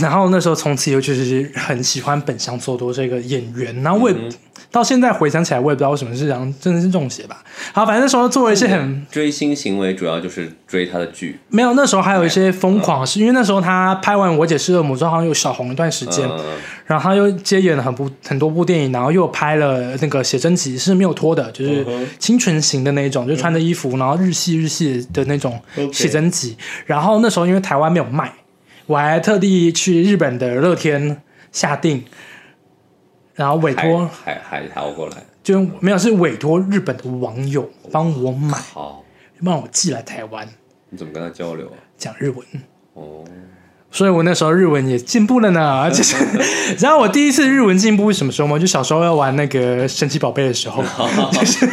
S1: 然后那时候从此以后就是很喜欢本乡奏多这个演员，然后我也、到现在回想起来，我也不知道为什么是这样，真的是中邪吧。好，反正那时候做了一些很
S2: 追星行为主要就是追他的剧，
S1: 没有，那时候还有一些疯狂，是因为那时候他拍完《我姐是恶魔》之后，好像有小红一段时间，
S2: 嗯，
S1: 然后他又接演了很部很多部电影，然后又拍了那个写真集，是没有脱的，就是清纯型的那一种，就穿着衣服，然后日系日系的那种写真集。然后那时候因为台湾没有卖，我还特地去日本的乐天下定，然后委
S2: 海
S1: 托
S2: 海海淘过来，
S1: 就没有是委托日本的网友帮我买，
S2: 好，
S1: 帮我寄来台湾
S2: 你怎么跟他交流啊？
S1: 讲日文。
S2: 哦，
S1: 所以我那时候日文也进步了呢，就是，然后我第一次日文进步是什么时候吗？就小时候要玩那个神奇宝贝的时候，就是，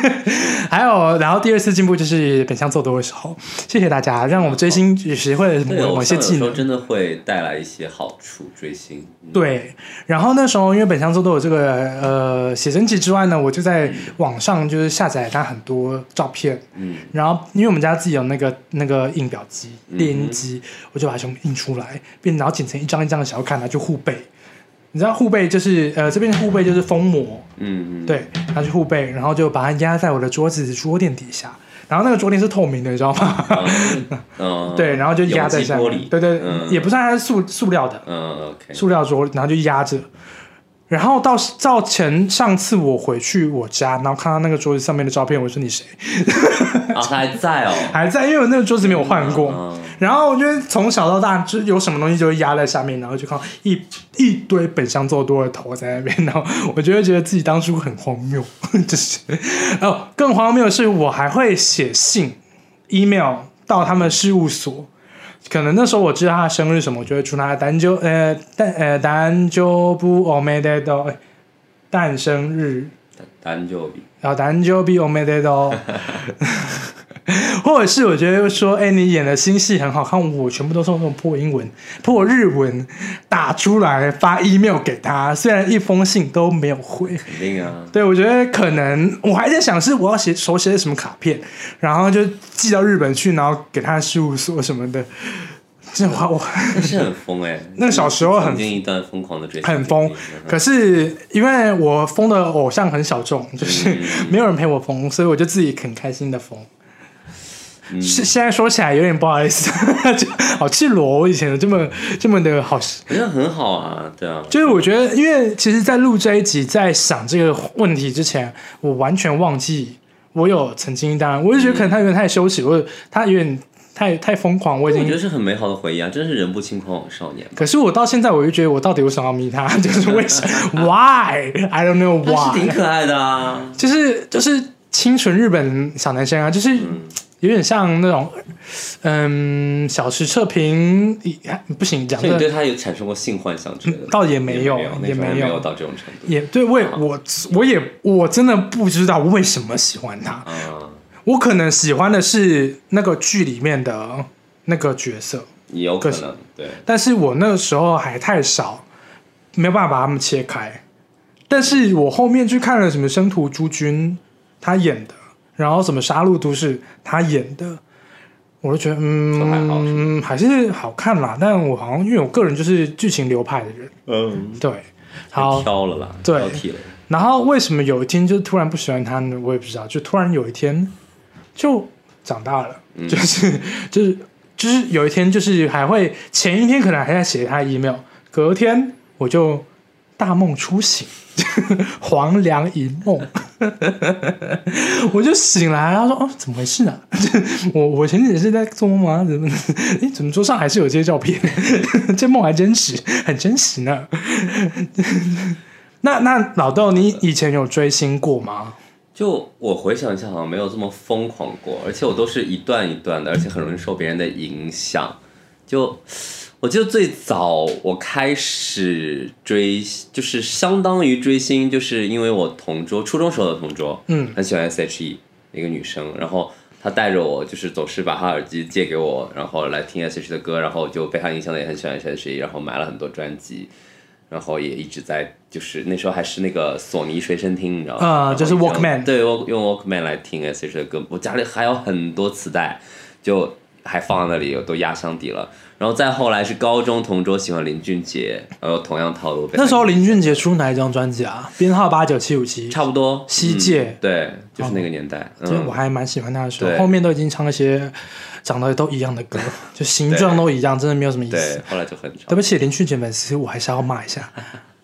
S1: 还有，然后第二次进步就是本乡奏多的时候。谢谢大家，让我们追星也学会了
S2: 对，
S1: 某某些技能。
S2: 真的会带来一些好处，追星，嗯，
S1: 对，然后那时候因为本乡奏多有这个呃写真集之外呢，我就在网上就是下载它很多照片，
S2: 嗯，
S1: 然后因为我们家自己有那个那个印表机、
S2: 嗯。
S1: 列印机，我就把它全部印出来，变然后剪成一张一张的小卡，拿去护背。你知道护背就是呃这边的护背就是封膜，
S2: 嗯嗯，
S1: 对，拿去护背，然后就把它压在我的桌子桌垫底下，然后那个桌垫是透明的，你知道吗？
S2: 嗯，嗯，
S1: 对，然后就压在下面，对对，
S2: 嗯。
S1: 也不算它是塑塑料的，
S2: 嗯，OK，
S1: 塑料桌，然后就压着。然后到到前上次我回去我家，然后看到那个桌子上面的照片，我说你谁？
S2: 啊，他还在哦，
S1: 还在，因为我那个桌子没有换过。
S2: 嗯
S1: 然后我觉得从小到大，就有什么东西就会压在下面，然后就看到一一堆本乡做多的头在那边，然后我就会觉得自己当初很荒谬，就是哦，更荒谬的是我还会写信、email 到他们事务所。可能那时候我知道他的生日什么，我就会祝他单就呃单呃单就不 o m e d e d o 诞生日，
S2: 单就比。
S1: 然后单就比 o m e d e d o 或者是我觉得说，哎、你演的新戏很好看，我全部都是用那种破英文、破日文打出来发 email 给他，虽然一封信都没有回。
S2: 肯定啊，
S1: 对，我觉得可能我还在想是我要写手写什么卡片，然后就寄到日本去，然后给他事务所什么的。这我我
S2: 那是很疯哎、
S1: 那小时候很
S2: 曾经一段疯狂的追星
S1: 很疯可是因为我疯的偶像很小众，就是
S2: 嗯
S1: 没有人陪我疯，所以我就自己很开心的疯。
S2: 嗯
S1: 现在说起来有点不好意思，就好赤裸。我以前这么这么的好，
S2: 我觉得很好啊，对啊，
S1: 就是我觉得，因为其实，在录这一集，在想这个问题之前，我完全忘记我有曾经当然，我就觉得可能他有点太羞耻，或者他有点 太太疯狂，我已
S2: 我觉。得是很美好的回忆啊，真是人不轻狂枉少年。
S1: 可是我到现在，我就觉得我到底为什么要迷他？就是为什 why I don't know
S2: 他是挺
S1: why，挺
S2: 可爱的啊，
S1: 就是就是清纯日本小男生啊，就是
S2: 嗯
S1: 有点像那种嗯小时测评，不行讲这
S2: 所以你对他有产生过性幻想之类的？
S1: 倒也没有
S2: 也
S1: 也没有
S2: 到这种程度
S1: 也对我也我我也我真的不知道为什么喜欢他。
S2: 啊。
S1: 我可能喜欢的是那个剧里面的那个角色，
S2: 也有可
S1: 可
S2: 能对，
S1: 但是我那个时候还太少，没有办法把他们切开。但是我后面去看了什么《生徒朱军》，他演的，然后什么《杀戮都市》，他演的，我就觉得嗯，还是好看啦。但我好像因为我个人就是剧情流派的人，
S2: 嗯，
S1: 对，好，
S2: 挑了啦，
S1: 对。
S2: 挑剔了。
S1: 然后为什么有一天就突然不喜欢他呢？我也不知道，就突然有一天就长大了，
S2: 嗯。
S1: 就是就是就是有一天就是还会前一天可能还在写他的 email，隔天我就大梦初醒，黄粱一梦，我就醒来，然后说哦怎么回事啊？我我前几天是在做梦吗？怎么诶怎么桌上还是有这些照片？这梦还真实，很真实呢。那那老豆，你以前有追星过吗？
S2: 就我回想一下，好像没有这么疯狂过，而且我都是一段一段的，而且很容易受别人的影响。就我记得最早我开始追，就是相当于追星，就是因为我同桌初中时候的同桌，
S1: 嗯，
S2: 很喜欢 S.H.E 一个女生，然后她带着我，就是总是把她耳机借给我，然后来听 S.H.E 的歌，然后就被她影响的也很喜欢 S.H.E，然后买了很多专辑。然后也一直在，就是那时候还是那个索尼随身听，你知道吗？
S1: 啊就是 Walkman
S2: 对，我用 Walkman 来听 S.H.E 的歌，我家里还有很多磁带，就还放在那里，都压箱底了。然后再后来是高中同桌喜欢林俊杰，然后同样套路。
S1: 那时候林俊杰出哪一张专辑啊？编号八九七五七。
S2: 差不多
S1: 西界
S2: 嗯对，就是那个年代。
S1: 其实
S2: 嗯
S1: 我还蛮喜欢他的时候，后面都已经唱那些长得都一样的歌，就形状都一样，真的没有什么意
S2: 对
S1: 思。，
S2: 后来就很少
S1: 对。不起，林俊杰粉丝，我还是要骂一下。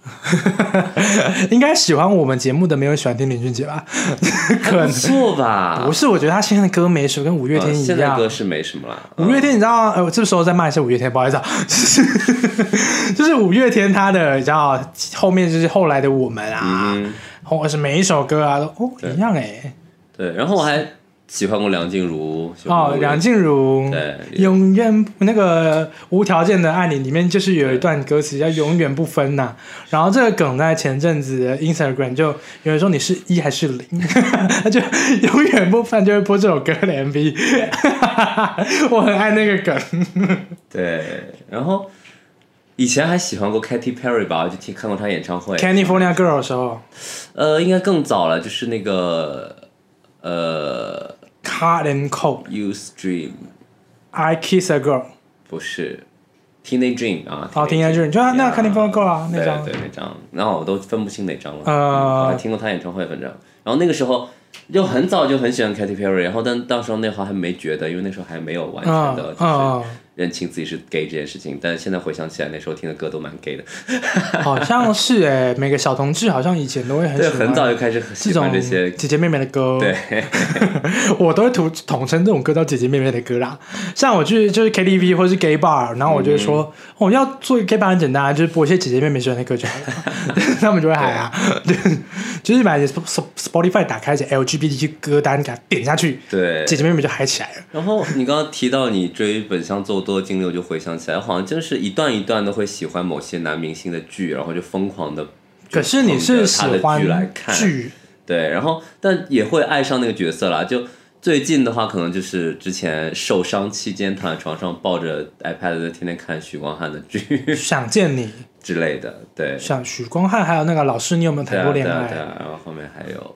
S1: 应该喜欢我们节目的没有喜欢听林俊杰吧？可
S2: 不
S1: 能
S2: 错吧？
S1: 不是，我觉得他现在的歌每首跟五月天
S2: 呃
S1: 一样。
S2: 现在歌是没什么啦。
S1: 五月天，你知道吗？呃，我这时候在骂一下五月天，不好意思啊，就是五月天他的，你知道后面就是后来的我们啊，
S2: 嗯，
S1: 或者是每一首歌啊，都哦一样哎、
S2: 对。然后我还喜欢过梁静茹。
S1: 哦梁静茹，
S2: 对
S1: 永远那个无条件的爱你里面就是有一段歌词叫永远不分呐、然后这个梗在前阵子的 Instagram 就有人说你是一还是零，他就永远不分就会播这首歌的 MV，我很爱那个梗。
S2: 对，然后以前还喜欢过 Katy Perry 吧，就听看过她演唱会。
S1: California Girl 的时候
S2: 呃，应该更早了，就是那个呃
S1: ，Cut and Cold。
S2: Youth
S1: Dream，I Kiss a Girl，
S2: 不是 Teenage Dream 啊。
S1: 哦，Teenage Dream，就那那 California Girl 啊，那张
S2: 对那张，然后我都分不清哪张了。
S1: 呃
S2: 嗯我还听过他演唱会，反正，然后那个时候就很早就很喜欢 Katy Perry，然后但到时候那会儿还没觉得，因为那时候还没有完全
S1: 嗯
S2: 的就是
S1: 嗯，
S2: 认清自己是 gay 这件事情，但现在回想起来，那时候听的歌都蛮 gay 的。
S1: 好像是哎，每个小同志好像以前都会很喜
S2: 很早就开始
S1: 这
S2: 喜欢这些。
S1: 姐姐妹妹的歌，
S2: 对，
S1: 我都会统统称这种歌叫姐姐妹妹的歌啦。像我去就是 KTV 或是 gay bar，然后我就会说，
S2: 嗯
S1: 哦，要做 gay bar 很简单啊，就是播一些姐姐妹妹喜欢的歌就好了，他们就会嗨啊。对，就是把 Spotify 打开，写 LGBTQ 歌单给它点下去，
S2: 对，
S1: 姐姐妹妹就嗨起来了。
S2: 然后你刚刚提到你追本乡奏多的经历，我就回想起来，好像真是一段一段的会喜欢某些男明星的剧，然后就疯狂的。
S1: 可是你是喜欢
S2: 剧来看，
S1: 剧，
S2: 对，然后但也会爱上那个角色啦。就最近的话，可能就是之前受伤期间躺在床上抱着 iPad 在天天看许光汉的剧
S1: 想见你，
S2: 之类的，对。
S1: 像许光汉，还有那个老师，你有没有
S2: 对啊，对啊，
S1: 谈过恋爱？
S2: 对啊，然后后面还有，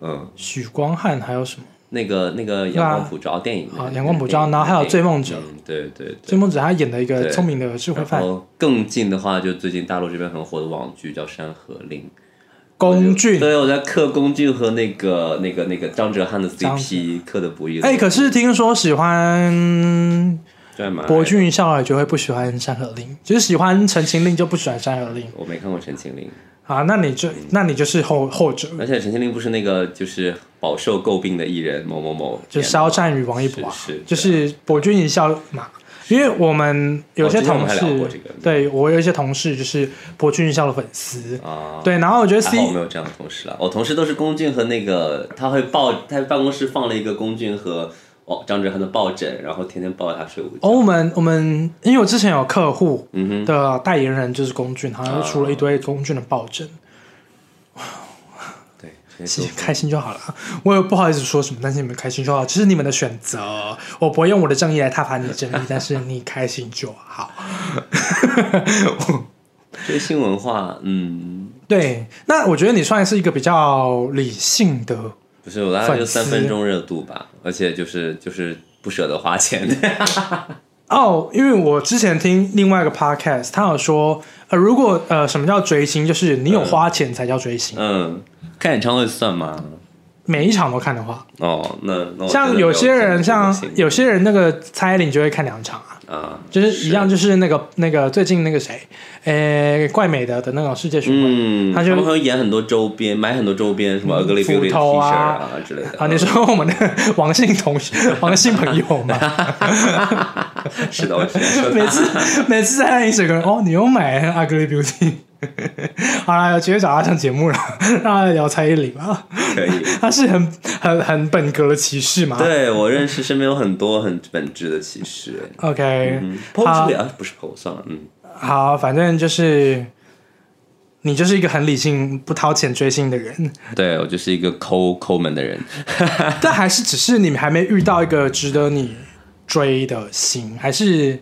S2: 嗯，
S1: 许光汉还有什么？
S2: 那个那个阳光普照电影
S1: 啊阳光普照然后还有追梦者。
S2: 嗯对对对。
S1: 追梦者他演了一个聪明的智慧犯。
S2: 然后更近的话，就最近大陆这边很火的网剧叫《山河令》，
S1: 龚俊。
S2: 对，我在磕龚俊和那个那个那个张哲瀚的 CP 磕的不亦
S1: 哎、可是听说喜欢？博俊笑儿就会不喜欢《山河令》，就是喜欢《陈情令》就不喜欢《山河令》
S2: 我没看过《陈情令》，
S1: 啊？那你就那你就是后后者，
S2: 而且《陈情令》不是那个就是饱受诟病的艺人某某某
S1: 就是肖战与王一博啊，
S2: 是是
S1: 就是博君一笑嘛。因为我们有些同事，对我有一些同事就是博君一笑的粉丝，
S2: 啊。
S1: 对，然后我觉得 C
S2: 没有这样的同事了，我同事都是龚俊和那个，他会抱，他办公室放了一个龚俊和哦张哲瀚的抱枕，然后天天抱着他睡午觉。
S1: 哦，我们我们因为我之前有客户的代言人就是龚俊，好像出了一堆龚俊的抱枕，
S2: 对，
S1: 开心就好了。我也不好意思说什么，但是你们开心就好，这是你们的选择。我不会用我的正义来挞伐你的正义，但是你开心就好。
S2: 追星文化，嗯，
S1: 对，那我觉得你算是一个比较理性的，
S2: 不是我大概就三分钟热度吧，而且就是就是不舍得花钱。
S1: 哦，因为我之前听另外一个 podcast，他有说，呃，如果呃，什么叫追星，就是你有花钱才叫追星，
S2: 嗯，看演唱会算吗？
S1: 每一场都看的话，
S2: 哦，那那
S1: 像有些人，像有些人那个蔡依林就会看两场啊，
S2: 啊，
S1: 就是一样，就是那个那个最近那个谁，呃，怪美的的那种世界巡回。
S2: 嗯，
S1: 他就
S2: 们会演很多周边，买很多周边，什么 Ugly
S1: 斧
S2: Beauty T 恤
S1: 头啊
S2: 啊之类的。
S1: 啊，你说我们的 王姓同学、王姓朋友吗？
S2: 是的，我
S1: 每次每次在那一整个人哦，你又买 Ugly Beauty，好啦，直接找他上节目了，让他聊蔡依林吧。
S2: 可以。
S1: 他是很很很本格的歧视嘛？
S2: 对我认识身边有很多很本质的歧视。
S1: ，OK，、
S2: 不是 PO 算了，嗯，
S1: 好，反正就是你就是一个很理性、不掏钱追星的人，
S2: 对我就是一个抠抠门的人。
S1: 但还是只是你们还没遇到一个值得你追的星，还是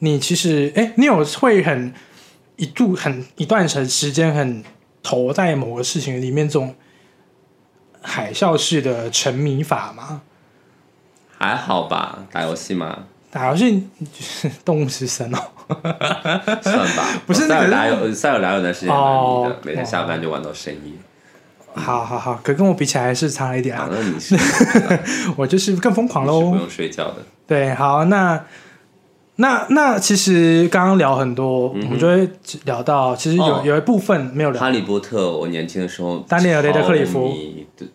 S1: 你其实哎，你有会很一度很一段时时间很投在某个事情里面这种海啸式的沉迷法吗？
S2: 还好吧，打游戏嘛，
S1: 打游戏就是动物之森哦，
S2: 算吧。
S1: 不是那个
S2: 我塞尔达有塞尔达有段时间蛮迷
S1: 哦
S2: 的，每天下班就玩到深夜。
S1: 好好好，可跟我比起来还是差了一点
S2: 啊
S1: 啊，，
S2: 那你是
S1: 我就是更疯狂喽
S2: 不。用睡觉的。
S1: 对，好，那那那其实刚刚聊很多，我们就会聊到，其实有、有一部分没有聊。
S2: 哈利波特，我年轻的时候，
S1: 丹尼尔雷德克里夫，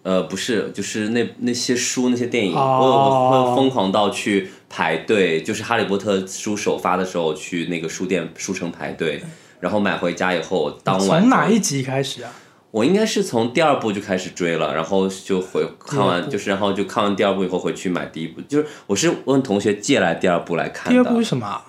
S2: 呃，不是，就是那那些书、那些电影，
S1: 哦。
S2: 我我会疯狂到去排队，就是哈利波特书首发的时候去那个书店书城排队，然后买回家以后，当晚
S1: 从哪一集开始啊？
S2: 我应该是从第二部就开始追了，然后就回看完，就是然后就看完第二部以后回去买第一部，就是我是问同学借来第二部来看
S1: 第二
S2: 的，
S1: 部是什么啊？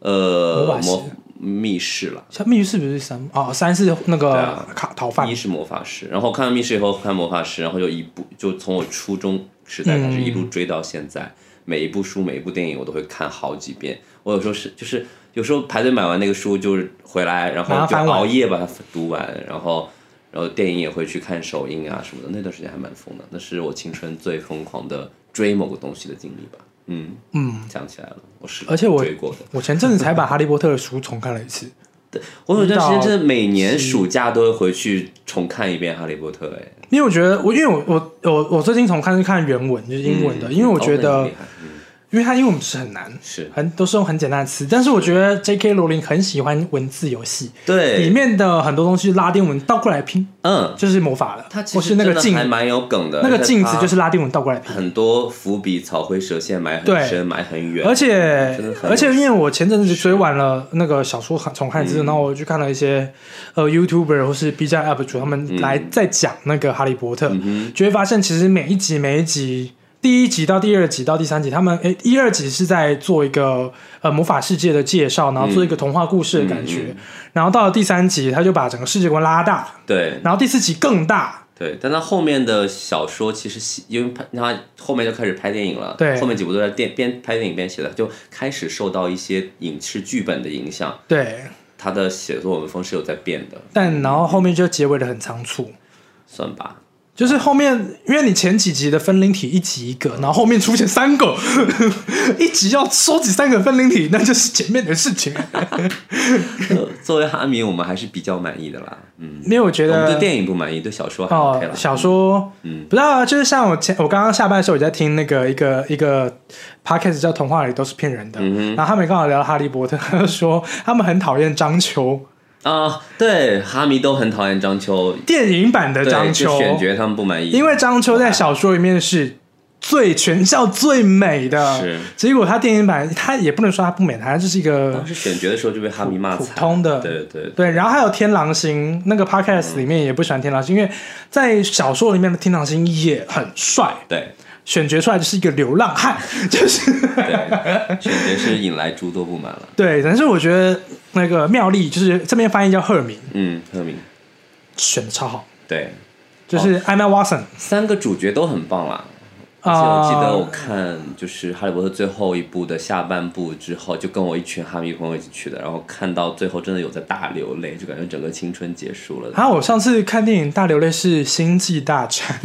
S2: 呃
S1: 魔
S2: 密室了。
S1: 像密室不是三哦，三是那个卡逃犯。
S2: 一是魔法师，然后看完密室以后看魔法师，然后就一部就从我初中时代开始一路追到现在，每一部书每一部电影我都会看好几遍。我有时候是就是有时候排队买完那个书就是回来，然后就熬夜把它读完，然后然后电影也会去看首映啊什么的，那段时间还蛮疯的，那是我青春最疯狂的追某个东西的经历吧。嗯
S1: 嗯，
S2: 想起来了，我是
S1: 而且我
S2: 追过的。
S1: 我前阵子才把《哈利波特》的书重看了一次。
S2: 对我有段时间真的每年暑假都会回去重看一遍《哈利波特》哎。
S1: 因为我觉得我因为我我我我最近重看是看原文，就是英文的，因为我觉得因为它英文不是很难，
S2: 是。
S1: 很都是用很简单的词，但是我觉得 J.K. 罗琳很喜欢文字游戏，对。里
S2: 对，
S1: 面的很多东西拉丁文倒过来拼
S2: 嗯，
S1: 就是魔法了，
S2: 它其实
S1: 是那个镜
S2: 真的还蛮有梗的，
S1: 那个镜子就是拉丁文倒过来拼。
S2: 很多伏笔，草灰蛇线埋
S1: 对。
S2: 很深，埋很远，
S1: 而且
S2: 真的很
S1: 而且，因为我前阵子追完了那个小说重看之后，
S2: 嗯。
S1: 然后我去看了一些呃 YouTuber 或是 B 站 UP 主，他们来在讲那个哈利波特，
S2: 嗯
S1: 就会发现其实每一集每一集。第一集到第二集到第三集，他们诶一二集是在做一个呃魔法世界的介绍，然后做一个童话故事的感觉，
S2: 嗯
S1: 然后到了第三集，他就把整个世界观拉大，
S2: 对。
S1: 然后第四集更大，
S2: 对，但他后面的小说其实因为拍他后面就开始拍电影了，
S1: 对。
S2: 后面几部都在电边拍电影边写的，就开始受到一些影视剧本的影响，
S1: 对，
S2: 他的写作文风是有在变的，
S1: 但然后后面就结尾的很仓促，
S2: 算吧，
S1: 就是后面，因为你前几集的分灵体一集一个，然后后面出现三个，一集要收集三个分灵体，那就是前面的事情。
S2: 呃 作为哈迷，我们还是比较满意的啦。嗯，
S1: 因为我觉得
S2: 我们对电影不满意，对小说还
S1: 哦
S2: OK 了。，
S1: 小说，
S2: 嗯
S1: 不知道啊，就是像我前我刚刚下班的时候，我在听那个一个一个 podcast 叫《童话里都是骗人的》，
S2: 嗯
S1: 然后他们刚好聊到哈利波特，他就说他们很讨厌章丘，
S2: 啊，对，哈迷都很讨厌章丘，
S1: 电影版的
S2: 对，
S1: 章丘，
S2: 选角他们不满意，
S1: 因为章丘在小说里面是最全校最美的，
S2: 是。
S1: 结果他电影版他也不能说他不美，他就是一个
S2: 当时选角的时候就被哈迷骂惨。
S1: 普，通的。
S2: 对对
S1: 对，然后还有天狼星那个 podcast 里面也不喜欢天狼星，因为在小说里面的天狼星也很帅，
S2: 对
S1: 选角出来就是一个流浪汉，就是
S2: 对，选角是引来诸多不满了。
S1: 对。但是我觉得那个妙丽就是这边翻译叫赫敏，
S2: 嗯，赫敏，
S1: 选的超好，
S2: 对，
S1: 就是 Emma Watson
S2: 三个主角都很棒啦。而且
S1: 啊
S2: 我记得我看就是《哈利波特》最后一部的下半部之后，就跟我一群哈迷朋友一起去的，然后看到最后真的有在大流泪，就感觉整个青春结束了。
S1: 然后我上次看电影大流泪是《星际大战》，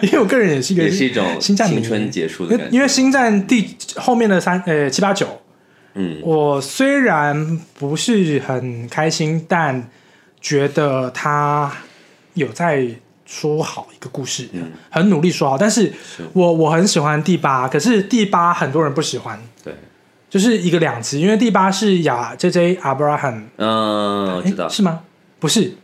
S1: 因为我个人也是一个
S2: 也是一种
S1: 星战
S2: 青春结束的感觉。
S1: 因为因为星战第后面的三呃七八九，
S2: 嗯，
S1: 我虽然不是很开心，但觉得他有在说好一个故事，
S2: 嗯
S1: 很努力说好。但是我我很喜欢第八，可是第八很多人不喜欢，
S2: 对，
S1: 就是一个两极，因为第八是亚 J J Abraham，
S2: 嗯，我知道
S1: 是吗？不是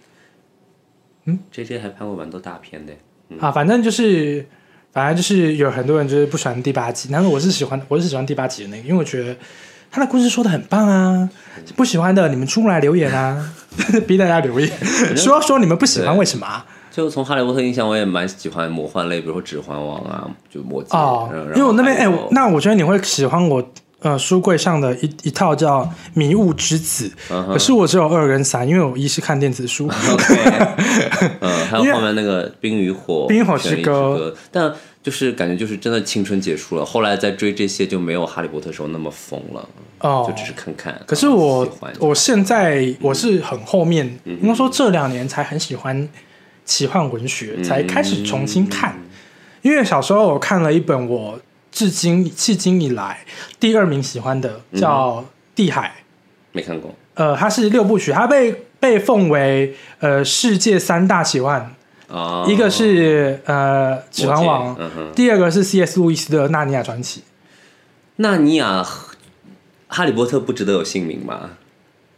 S1: 嗯
S2: ，J J 还拍过蛮多大片的。
S1: 啊，反正就是。反正就是有很多人就是不喜欢第八集，但是我是喜欢，我是喜欢第八集的那个，因为我觉得他的故事说的很棒啊。不喜欢的你们出来留言啊，逼大家留言，说说你们不喜欢为什么啊？
S2: 就从哈利波特印象，我也蛮喜欢魔幻类，比如说《指环王》啊，就魔戒。
S1: 哦
S2: 嗯，
S1: 因为我那边哎、那我觉得你会喜欢我呃书柜上的一一套叫《迷雾之子》
S2: 嗯
S1: 可是我只有二跟三，因为我一是看电子书
S2: ，OK，嗯，还有后面那个《冰与火》《
S1: 冰与火之歌
S2: 歌》，但就是感觉就是真的青春结束了。后来在追这些就没有《哈利波特》时候那么疯了，
S1: 哦
S2: 就只是看看。
S1: 可是我我现在我是很后面，
S2: 嗯
S1: 应该说这两年才很喜欢奇幻文学，才开始重新看。
S2: 嗯
S1: 因为小时候我看了一本我至今迄今以来第二名喜欢的，叫《地海》。
S2: 没看过，
S1: 呃，它是六部曲，它被被奉为呃世界三大奇幻，
S2: 啊，
S1: 一个是呃《指环王》
S2: 嗯，
S1: 第二个是 C.S. 路易斯的《纳尼亚传奇》。
S2: 纳尼亚，哈利波特不值得有姓名吗？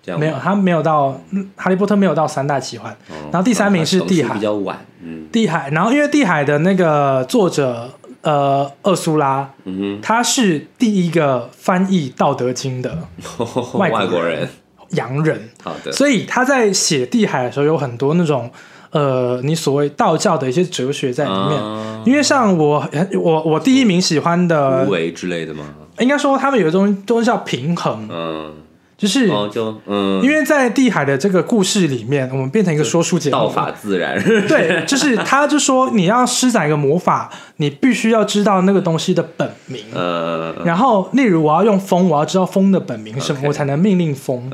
S2: 这样
S1: 没有，，他没有到嗯哈利波特没有到三大奇幻。
S2: 哦
S1: 然后第三名是地海。
S2: 比较晚，嗯。
S1: 地海，然后因为地海的那个作者呃厄苏拉，
S2: 嗯
S1: 他是第一个翻译《道德经》的，外国
S2: 外国人，
S1: 洋人，
S2: 好的，
S1: 所以他在写地海的时候有很多那种呃你所谓道教的一些哲学在里面。
S2: 啊。
S1: 因为像我我我第一名喜欢的
S2: 无，为之类的吗？
S1: 应该说他们有一种东西叫平衡，
S2: 嗯，
S1: 就是
S2: 哦，就嗯，
S1: 因为在地海的这个故事里面，我们变成一个说书节目，
S2: 道法自然，
S1: 对，就是他就说你要施展一个魔法，你必须要知道那个东西的本名。
S2: 呃，
S1: 然后，例如我要用风，我要知道风的本名是什么我才能命令风。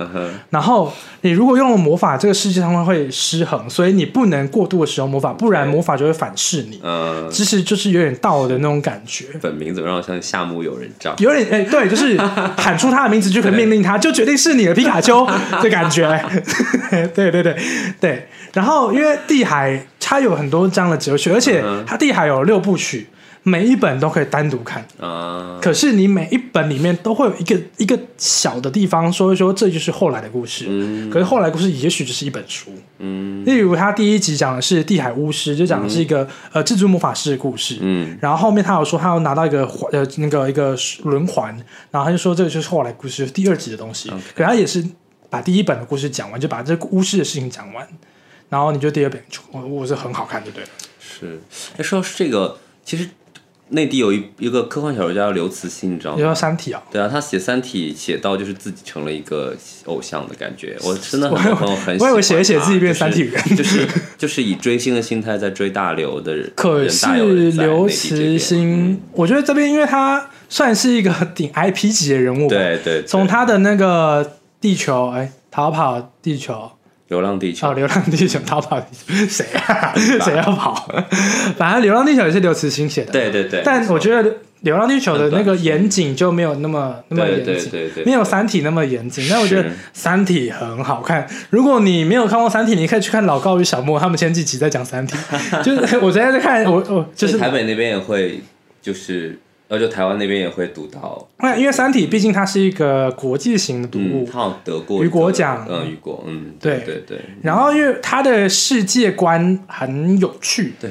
S1: 然后，你如果用了魔法，这个世界上会失衡，所以你不能过度的使用魔法，不然魔法就会反噬你。
S2: 嗯，
S1: 其实就是有点道的那种感觉，
S2: 本名怎么让我像夏目友人帐？
S1: 有点哎、对，就是喊出他的名字就可以命令他，就决定是你的皮卡丘 的感觉。对对对对。然后，因为地海它有很多这样的哲学，而且
S2: 嗯
S1: 它地海有六部曲，每一本都可以单独看。
S2: 啊，
S1: 可是你每一本里面都会有一个一个小的地方说一说，这就是后来的故事。
S2: 嗯
S1: 可是后来故事也许只是一本书。
S2: 嗯
S1: 例如，他第一集讲的是地海巫师，就讲的是一个、呃蜘蛛魔法师的故事。
S2: 嗯
S1: 然后后面他有说他要拿到一个环呃那个一个轮环，然后他就说这个就是后来故事第二集的东西。
S2: OK
S1: 可他也是把第一本的故事讲完，就把这个巫师的事情讲完，然后你就第二本我我是很好看，对不对了？
S2: 是。哎，说到这个，其实内地有一一个科幻小说家叫刘慈欣，你知道吗？
S1: 你说《三体》啊？
S2: 对啊，他写《三体》写到就是自己成了一个偶像的感觉，我真的很多朋友很喜欢。
S1: 我以为写一写自己变
S2: 就是
S1: 三体人
S2: 就是就是以追星的心态在追大刘的人，
S1: 可是刘慈
S2: 边
S1: 欣，我觉得这边因为他算是一个顶 IP 级的人物
S2: 对，对
S1: 从他的那个地球，哎，逃跑地球，
S2: 流浪地球
S1: 哦，《流浪地球》逃跑地球谁啊？谁要跑？反正《流浪地球》也是刘慈欣写的，
S2: 对对对，
S1: 但我觉得《流浪地球》的那个严谨就没有那么那么严谨，
S2: 对对对，
S1: 没有《三体》那么严谨。但我觉得《三体》很好看。如果你没有看过《三体》，你可以去看老高与小莫他们前几集在讲《三体》，就是我昨天在看，我我就是
S2: 台北那边也会，就是呃，就台湾那边也会读到，
S1: 那因为《三体》毕竟它是一个国际型的读
S2: 嗯，
S1: 物，
S2: 他好像得过
S1: 雨果奖
S2: 嗯，雨果，嗯，
S1: 对
S2: 对对，
S1: 然后因为它的世界观很有趣，
S2: 对，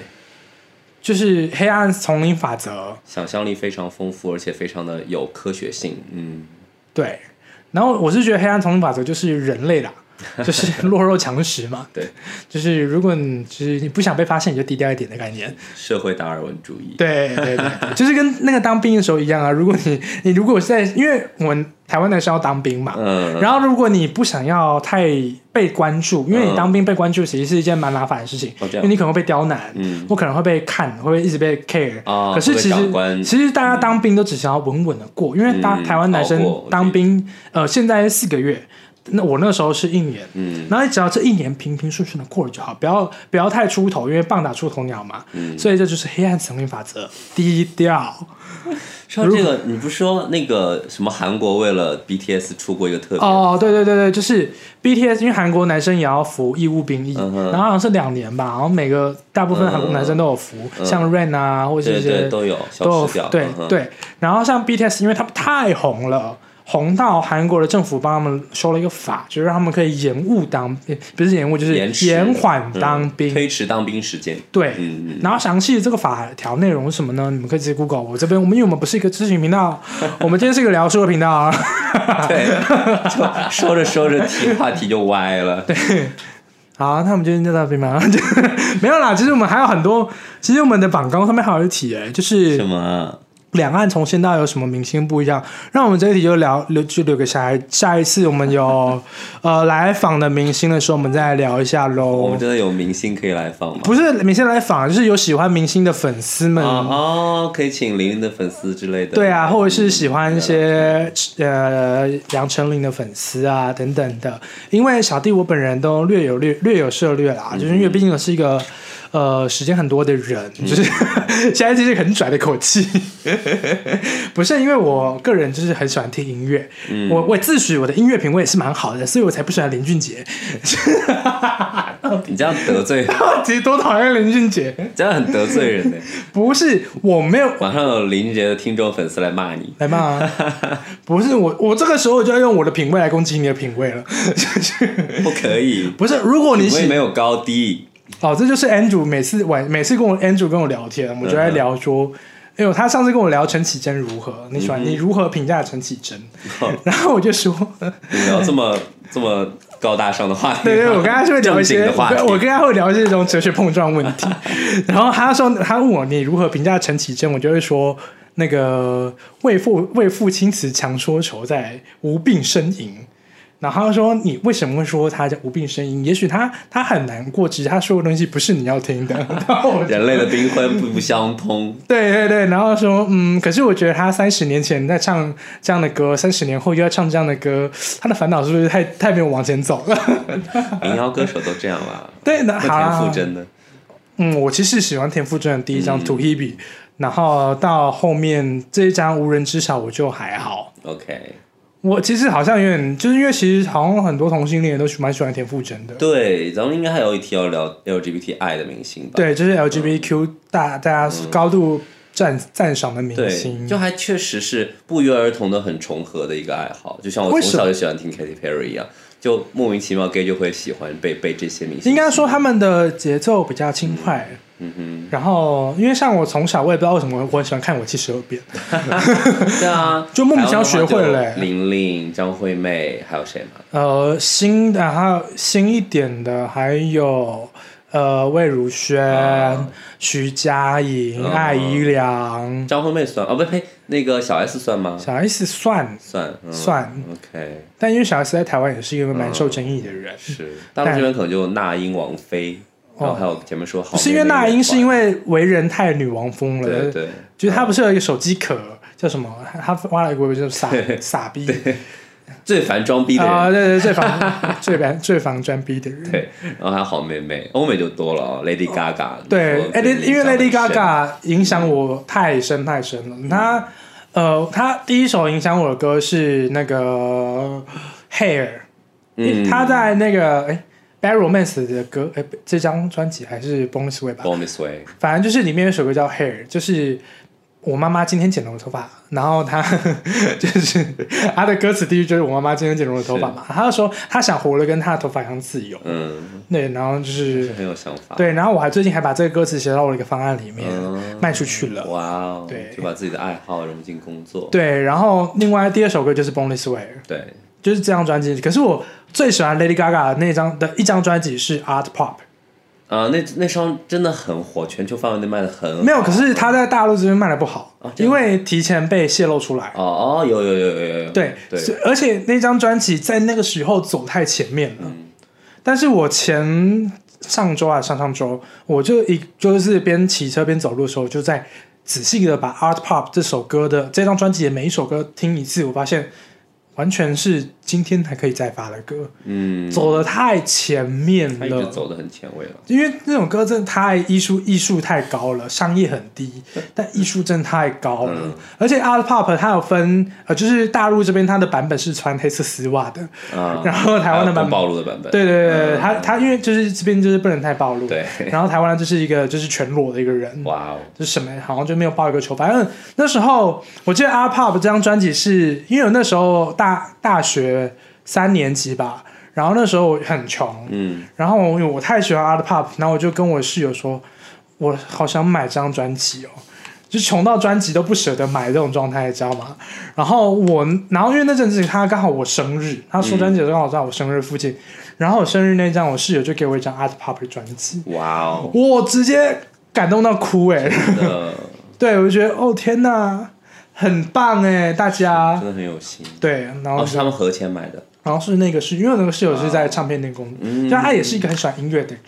S1: 就是黑暗丛林法则，
S2: 想象力非常丰富，而且非常的有科学性，嗯，
S1: 对。然后我是觉得黑暗丛林法则就是人类啦，就是弱肉强食嘛，
S2: 对，
S1: 就是如果你就是你不想被发现，你就低调一点的概念。
S2: 社会达尔文主义，
S1: 对对对，就是跟那个当兵的时候一样啊。如果你你如果是在，因为我们台湾男生要当兵嘛，
S2: 嗯，
S1: 然后如果你不想要太被关注，因为你
S2: 嗯。
S1: 当兵被关注其实是一件蛮麻烦的事情，因为你可能会被刁难，
S2: 嗯。
S1: 或可能会被看，会一直被 care。
S2: 啊，
S1: 可是其实其实大家当兵都只想要稳稳的过，因为大
S2: 嗯
S1: 台湾男生当兵，呃，现在四个月，那我那时候是一年，
S2: 嗯
S1: 然后你只要这一年平平顺顺的过了就好，不要不要太出头，因为棒打出头鸟嘛。
S2: 嗯，
S1: 所以这就是黑暗丛林法则，低调。
S2: 说到这个，你不是说那个什么韩国为了 BTS 出过一个特别
S1: 哦，对对对对，就是 BTS，因为韩国男生也要服义务兵役，
S2: 嗯
S1: 然后好像是两年吧，然后每个大部分韩国男生都有服，
S2: 嗯
S1: 像 Rain 啊，或者是
S2: 都有
S1: 都有
S2: 消失掉，
S1: 对
S2: 嗯，
S1: 对，然后像 BTS，因为他们太红了。红到韩国的政府帮他们修了一个法，就是让他们可以延误当，呃不是延误，就是
S2: 延
S1: 缓当
S2: 嗯
S1: 兵。
S2: 推迟当兵时间，
S1: 对，
S2: 嗯嗯，
S1: 然后详细的这个法条内容是什么呢？你们可以直接 Google。我这边，我们因为我们不是一个咨询频道，我们今天是一个聊书的频道啊。
S2: 对，就说着说着题话题就歪了，对，
S1: 好，那我们今天就到这边吧。没有啦，其实我们还有很多，其实我们的榜纲上面还有一题，哎，就是
S2: 什么啊？
S1: 两岸从现到有什么明星不一样？让我们这一题就聊留就留给下一下一次我们有 呃来访的明星的时候，我们再来聊一下喽我
S2: 们。真的有明星可以来访吗？
S1: 不是明星来访，就是有喜欢明星的粉丝们，
S2: 啊哦，可以请林林的粉丝之类的，
S1: 对啊，或者是喜欢一些呃杨丞琳的粉丝啊等等的。因为小弟我本人都略有略略有涉略啦，就是因为毕竟我是一个呃时间很多的人，就是 现在这是很拽的口气，不是因为我个人就是很喜欢听音乐，我我自诩我的音乐品味也是蛮好的，所以我才不喜欢林俊杰。
S2: 你这样得罪，
S1: 其实多讨厌林俊杰，
S2: 这样很得罪人呢。
S1: 不是我没有
S2: 马上有林俊杰的听众粉丝来骂你，
S1: 来嘛，不是我，我这个时候就要用我的品味来攻击你的品味了。
S2: 不可以，
S1: 不是，如果你喜
S2: 品味没有高低，
S1: 哦，这就是 Andrew 每次晚每次跟我 Andrew 跟我聊天，我就在聊说，哎呦，他上次跟我聊陈绮贞如何，你喜欢、你如何评价陈绮贞？然后我就说，
S2: 你聊这么这么高大上的话题，
S1: 对对，我跟他就会聊一些，
S2: 话，
S1: 我跟我跟他会聊一些这种哲学碰撞问题。然后他说，他问我你如何评价陈绮贞，我就会说。那个为父为父亲词强说愁在无病呻吟，然后他说你为什么会说他叫无病呻吟？也许他他很难过，只是他说的东西不是你要听的。
S2: 人类的灵魂不相通，
S1: 对对对，然后说嗯，可是我觉得他三十年前在唱这样的歌，三十年后又要唱这样的歌，他的烦恼是不是太太没有往前走了？
S2: 民谣歌手都这样啦。
S1: 对，那
S2: 那
S1: 好啊
S2: 田馥甄呢？
S1: 嗯，我其实喜欢田馥甄的第一张
S2: 嗯《
S1: To Hebe》，然后到后面这一张《无人知晓》，我就还好。
S2: OK，
S1: 我其实好像有点，就是因为其实好像很多同性恋都喜蛮喜欢田馥甄的。
S2: 对，咱们应该还有一题要聊 LGBT 爱的明星吧？
S1: 对，就是 LGBTQ 大大家高度赞赞赏的明，星。
S2: 就还确实是不约而同的很重合的一个爱好，就像我从小就喜欢听 Katy Perry 一样，就莫名其妙 gay 就会喜欢被被这些明星。
S1: 应该说他们的节奏比较轻快。
S2: 嗯哼，
S1: 然后，因为像我从小我也不知道为什么我很喜欢看《我七十二变》，
S2: 对啊，
S1: 就莫名其妙学会了欸
S2: 还有的话就林玲、张惠妹，还有谁呢？
S1: 呃，新的还有新一点的还有呃魏如萱、
S2: 啊。
S1: 徐佳莹、
S2: 嗯。
S1: 艾怡良、
S2: 张惠妹算哦，不呸，那个小 S 算吗？
S1: 小 S 算，
S2: 算，嗯、
S1: 算
S2: OK，
S1: 但因为小 S 在台湾也是一个蛮受争议的人，
S2: 是。大陆这边可能就那英、王菲，然后还有前面说好
S1: 是因为那英，是因为为人太女王风了，
S2: 对对，
S1: 就是她不是有一个手机壳叫什么？她挖了一个微博叫傻 傻逼，
S2: 最烦装逼的人。
S1: 啊、对对，最烦最烦最烦装逼的人。
S2: 对，然后还有好妹妹，欧美就多了哦，Lady Gaga
S1: 对
S2: 说，
S1: 哎、
S2: 对你
S1: 因为 Lady Gaga 影响我太深太深了。她呃，她第一首影响我的歌是那个 Hair，
S2: 嗯，
S1: 她在那个哎、，Bar Romance 的歌，哎、这张专辑还是 Bonus Way 吧
S2: ？Bonus Way，
S1: 反正就是里面有首歌叫 Hair，就是我妈妈今天剪了我头发，然后她 就是她的歌词第一句就是我妈妈今天剪了我的头发嘛，她就说她想活得跟她的头发一样自由，
S2: 嗯，
S1: 对，然后就是
S2: 是很有想法。
S1: 对，然后我还最近还把这个歌词写到我的一个方案里面，
S2: 嗯，
S1: 卖出去了。
S2: 哇哦，
S1: 对
S2: 就把自己的爱好融进工作。
S1: 对，然后另外第二首歌就是《Boneless Way》，
S2: 对，
S1: 就是这张专辑。可是我最喜欢 Lady Gaga 的那张的一张专辑是 Art Pop，
S2: 啊，那那双真的很火，全球范围内卖的很好
S1: 没有，可是它在大陆这边卖的不好，因为提前被泄露出来。
S2: 哦哦，有有有有有有，
S1: 对，
S2: 对，
S1: 而且那张专辑在那个时候走太前面了。
S2: 嗯
S1: 但是我前上周啊，上上周，我就一就是边骑车边走路的时候，就在仔细的把《Art Pop》这首歌的这张专辑的每一首歌听一次，我发现完全是今天还可以再发的歌，
S2: 嗯，
S1: 走的太前面
S2: 他一直。走的很前卫了。
S1: 因为那种歌真的太艺术，艺术太高了，商业很低，但艺术真的太高了。
S2: 嗯。
S1: 而且 Art Pop 它有分，呃，就是大陆这边它的版本是穿黑色丝袜的，
S2: 啊，
S1: 然后台湾的版本
S2: 暴露的版本，
S1: 对对对他他因为就是这边就是不能太暴露，
S2: 对，
S1: 然后台湾就是一个就是全裸的一个人，
S2: 哇哦，
S1: 就是什么好像就没有抱一个球，反正那时候我记得 R Pop 这张专辑是因为我那时候大大学三年级吧，然后那时候我很穷，
S2: 嗯，
S1: 然后我我太喜欢 R Pop，然后我就跟我室友说，我好想买这张专辑哦。就穷到专辑都不舍得买这种状态，你知道吗？然后我，然后因为那阵子他刚好我生日，他出专辑的时候刚好在我生日附近，然后我生日那张，我室友就给我一张 Art Pop 的专辑，
S2: 哇哦，
S1: 我直接感动到哭哎、对我就觉得哦天哪，很棒哎，大家
S2: 真的很有心。
S1: 对，然后
S2: 哦，是他们合钱买的，
S1: 然后是那个是因为那个室友是在唱片店工作，
S2: 嗯
S1: 就他也是一个很喜欢音乐的人。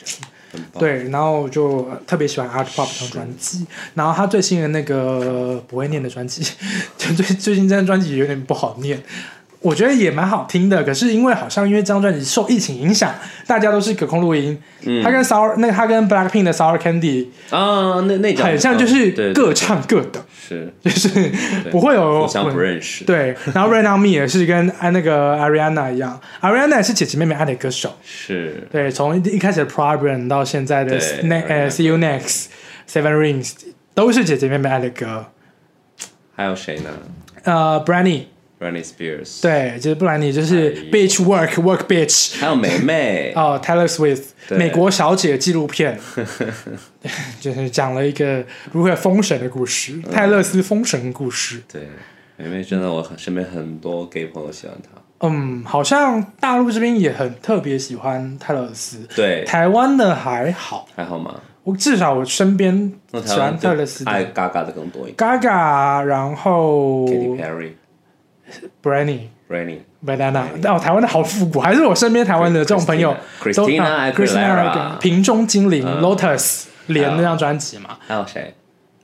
S1: 对，然后我就呃特别喜欢 Art Pop 这张专辑，然后他最新的那个不会念的专辑，就最最近这张专辑有点不好念。我觉得也蛮好听的，可是因为好像因为这张专辑受疫情影响，大家都是隔空录音。
S2: 嗯
S1: 他跟 Sour 那个他跟 Blackpink 的 Sour Candy
S2: 啊，那那张
S1: 很像，就是各唱各的，
S2: 是
S1: 就是不会有
S2: 互相不认识。
S1: 对，然后 Rain on Me 也是跟啊那个 Ariana 一样，Ariana 也是姐姐妹妹爱的歌手。
S2: 是，
S1: 对，从一一开始的 Problem 到现在的
S2: 对
S1: Ne 呃
S2: Ariana
S1: See You Next Seven Rings 都是姐姐妹妹爱的歌。
S2: 还有谁呢
S1: 呃，Brandy
S2: ？Britney Spears，，
S1: 对，就是布兰妮，就是 Bitch Work Work Bitch。
S2: 还有梅梅，
S1: 哦，Taylor Swift 美国小姐纪录片，就是讲了一个如何封神的故事，泰勒斯封神故事。
S2: 对，梅梅真的，我很身边很多 gay 朋友喜欢她。
S1: 嗯，好像大陆这边也很特别喜欢泰勒斯，
S2: 对，
S1: 台湾的还好，
S2: 还好吗？
S1: 我至少我身边喜欢泰勒斯
S2: 爱
S1: 的
S2: Gaga 的更多一点。
S1: Gaga，然后
S2: ，Katy Perry、
S1: Brandy。Banana，哦，台湾的好复古，还是我身边台湾的这种朋友
S2: Christina
S1: 都啊
S2: Aguilera
S1: Christina 瓶中精灵
S2: 嗯。
S1: Lotus 连那张专辑嘛。
S2: 还有谁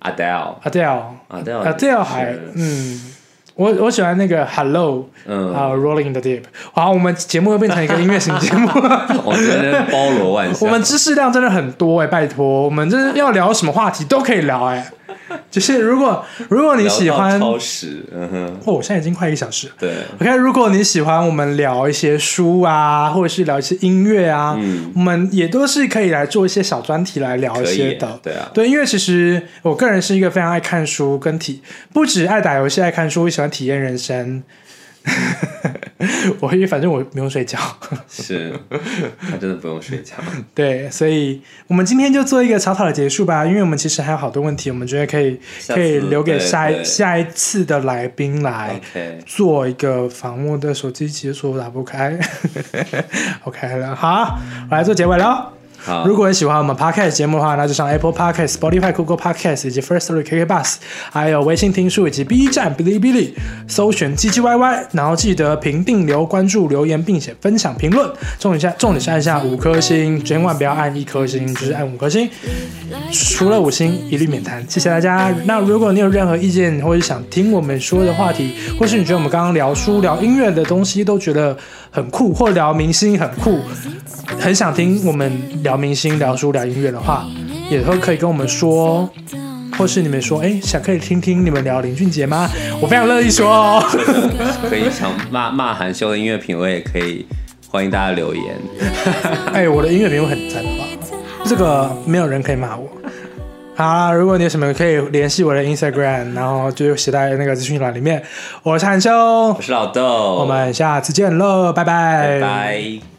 S2: ？Adele、
S1: ，Adele。
S2: Adele、
S1: Adele 还嗯，我我喜欢那个 Hello
S2: 嗯，
S1: 啊 Rolling in the Deep，好，我们节目又变成一个音乐型节目，
S2: 我觉得包罗万象。
S1: 我们知识量真的很多哎，拜托，我们这要聊什么话题都可以聊哎，就是如果如果你喜欢，
S2: 超时，嗯哼，
S1: 我现在已经快一个小时了。
S2: 对
S1: ，OK，如果你喜欢我们聊一些书啊，或者是聊一些音乐啊，
S2: 嗯
S1: 我们也都是可以来做一些小专题来聊一些的。
S2: 对啊，
S1: 对，因为其实我个人是一个非常爱看书跟体，不止爱打游戏、爱看书，我喜欢体验人生。我因为反正我不用睡觉，
S2: 是，他真的不用睡觉。
S1: 对，所以我们今天就做一个草草的结束吧，因为我们其实还有好多问题，我们觉得可以可以留给下一下一次的来宾来。做一个访问的手机解锁打不开，OK 了，好，我来做结尾了。如果你喜欢我们 Podcast 节目的话，那就上 Apple Podcast、Spotify、Google Podcast 以及 First Story、KK Bus，还有微信听书以及 B 站、哔哩哔哩，搜寻 G G Y Y，然后记得评定留、关注、留言，并且分享评论。重点下，重点是按下五颗星，千万不要按一颗星，就是按五颗星。除了五星，一律免谈。谢谢大家。那如果你有任何意见，或者想听我们说的话题，或是你觉得我们刚刚聊书、聊音乐的东西都觉得很酷，或聊明星很酷，很想听我们聊明星、聊书、聊音乐的话，也都可以跟我们说。或是你们说，哎，想可以听听你们聊林俊杰吗？我非常乐意说哦。
S2: 可以想骂骂韩秀的音乐品味，也可以欢迎大家留言。
S1: 哎，我的音乐品味很赞吧？这个没有人可以骂我。好啦，如果你有什么可以联系我的 Instagram，然后就写在那个资讯栏里面。我是韩秀
S2: 我，是老豆，
S1: 我们下次见喽，拜拜，
S2: 拜拜。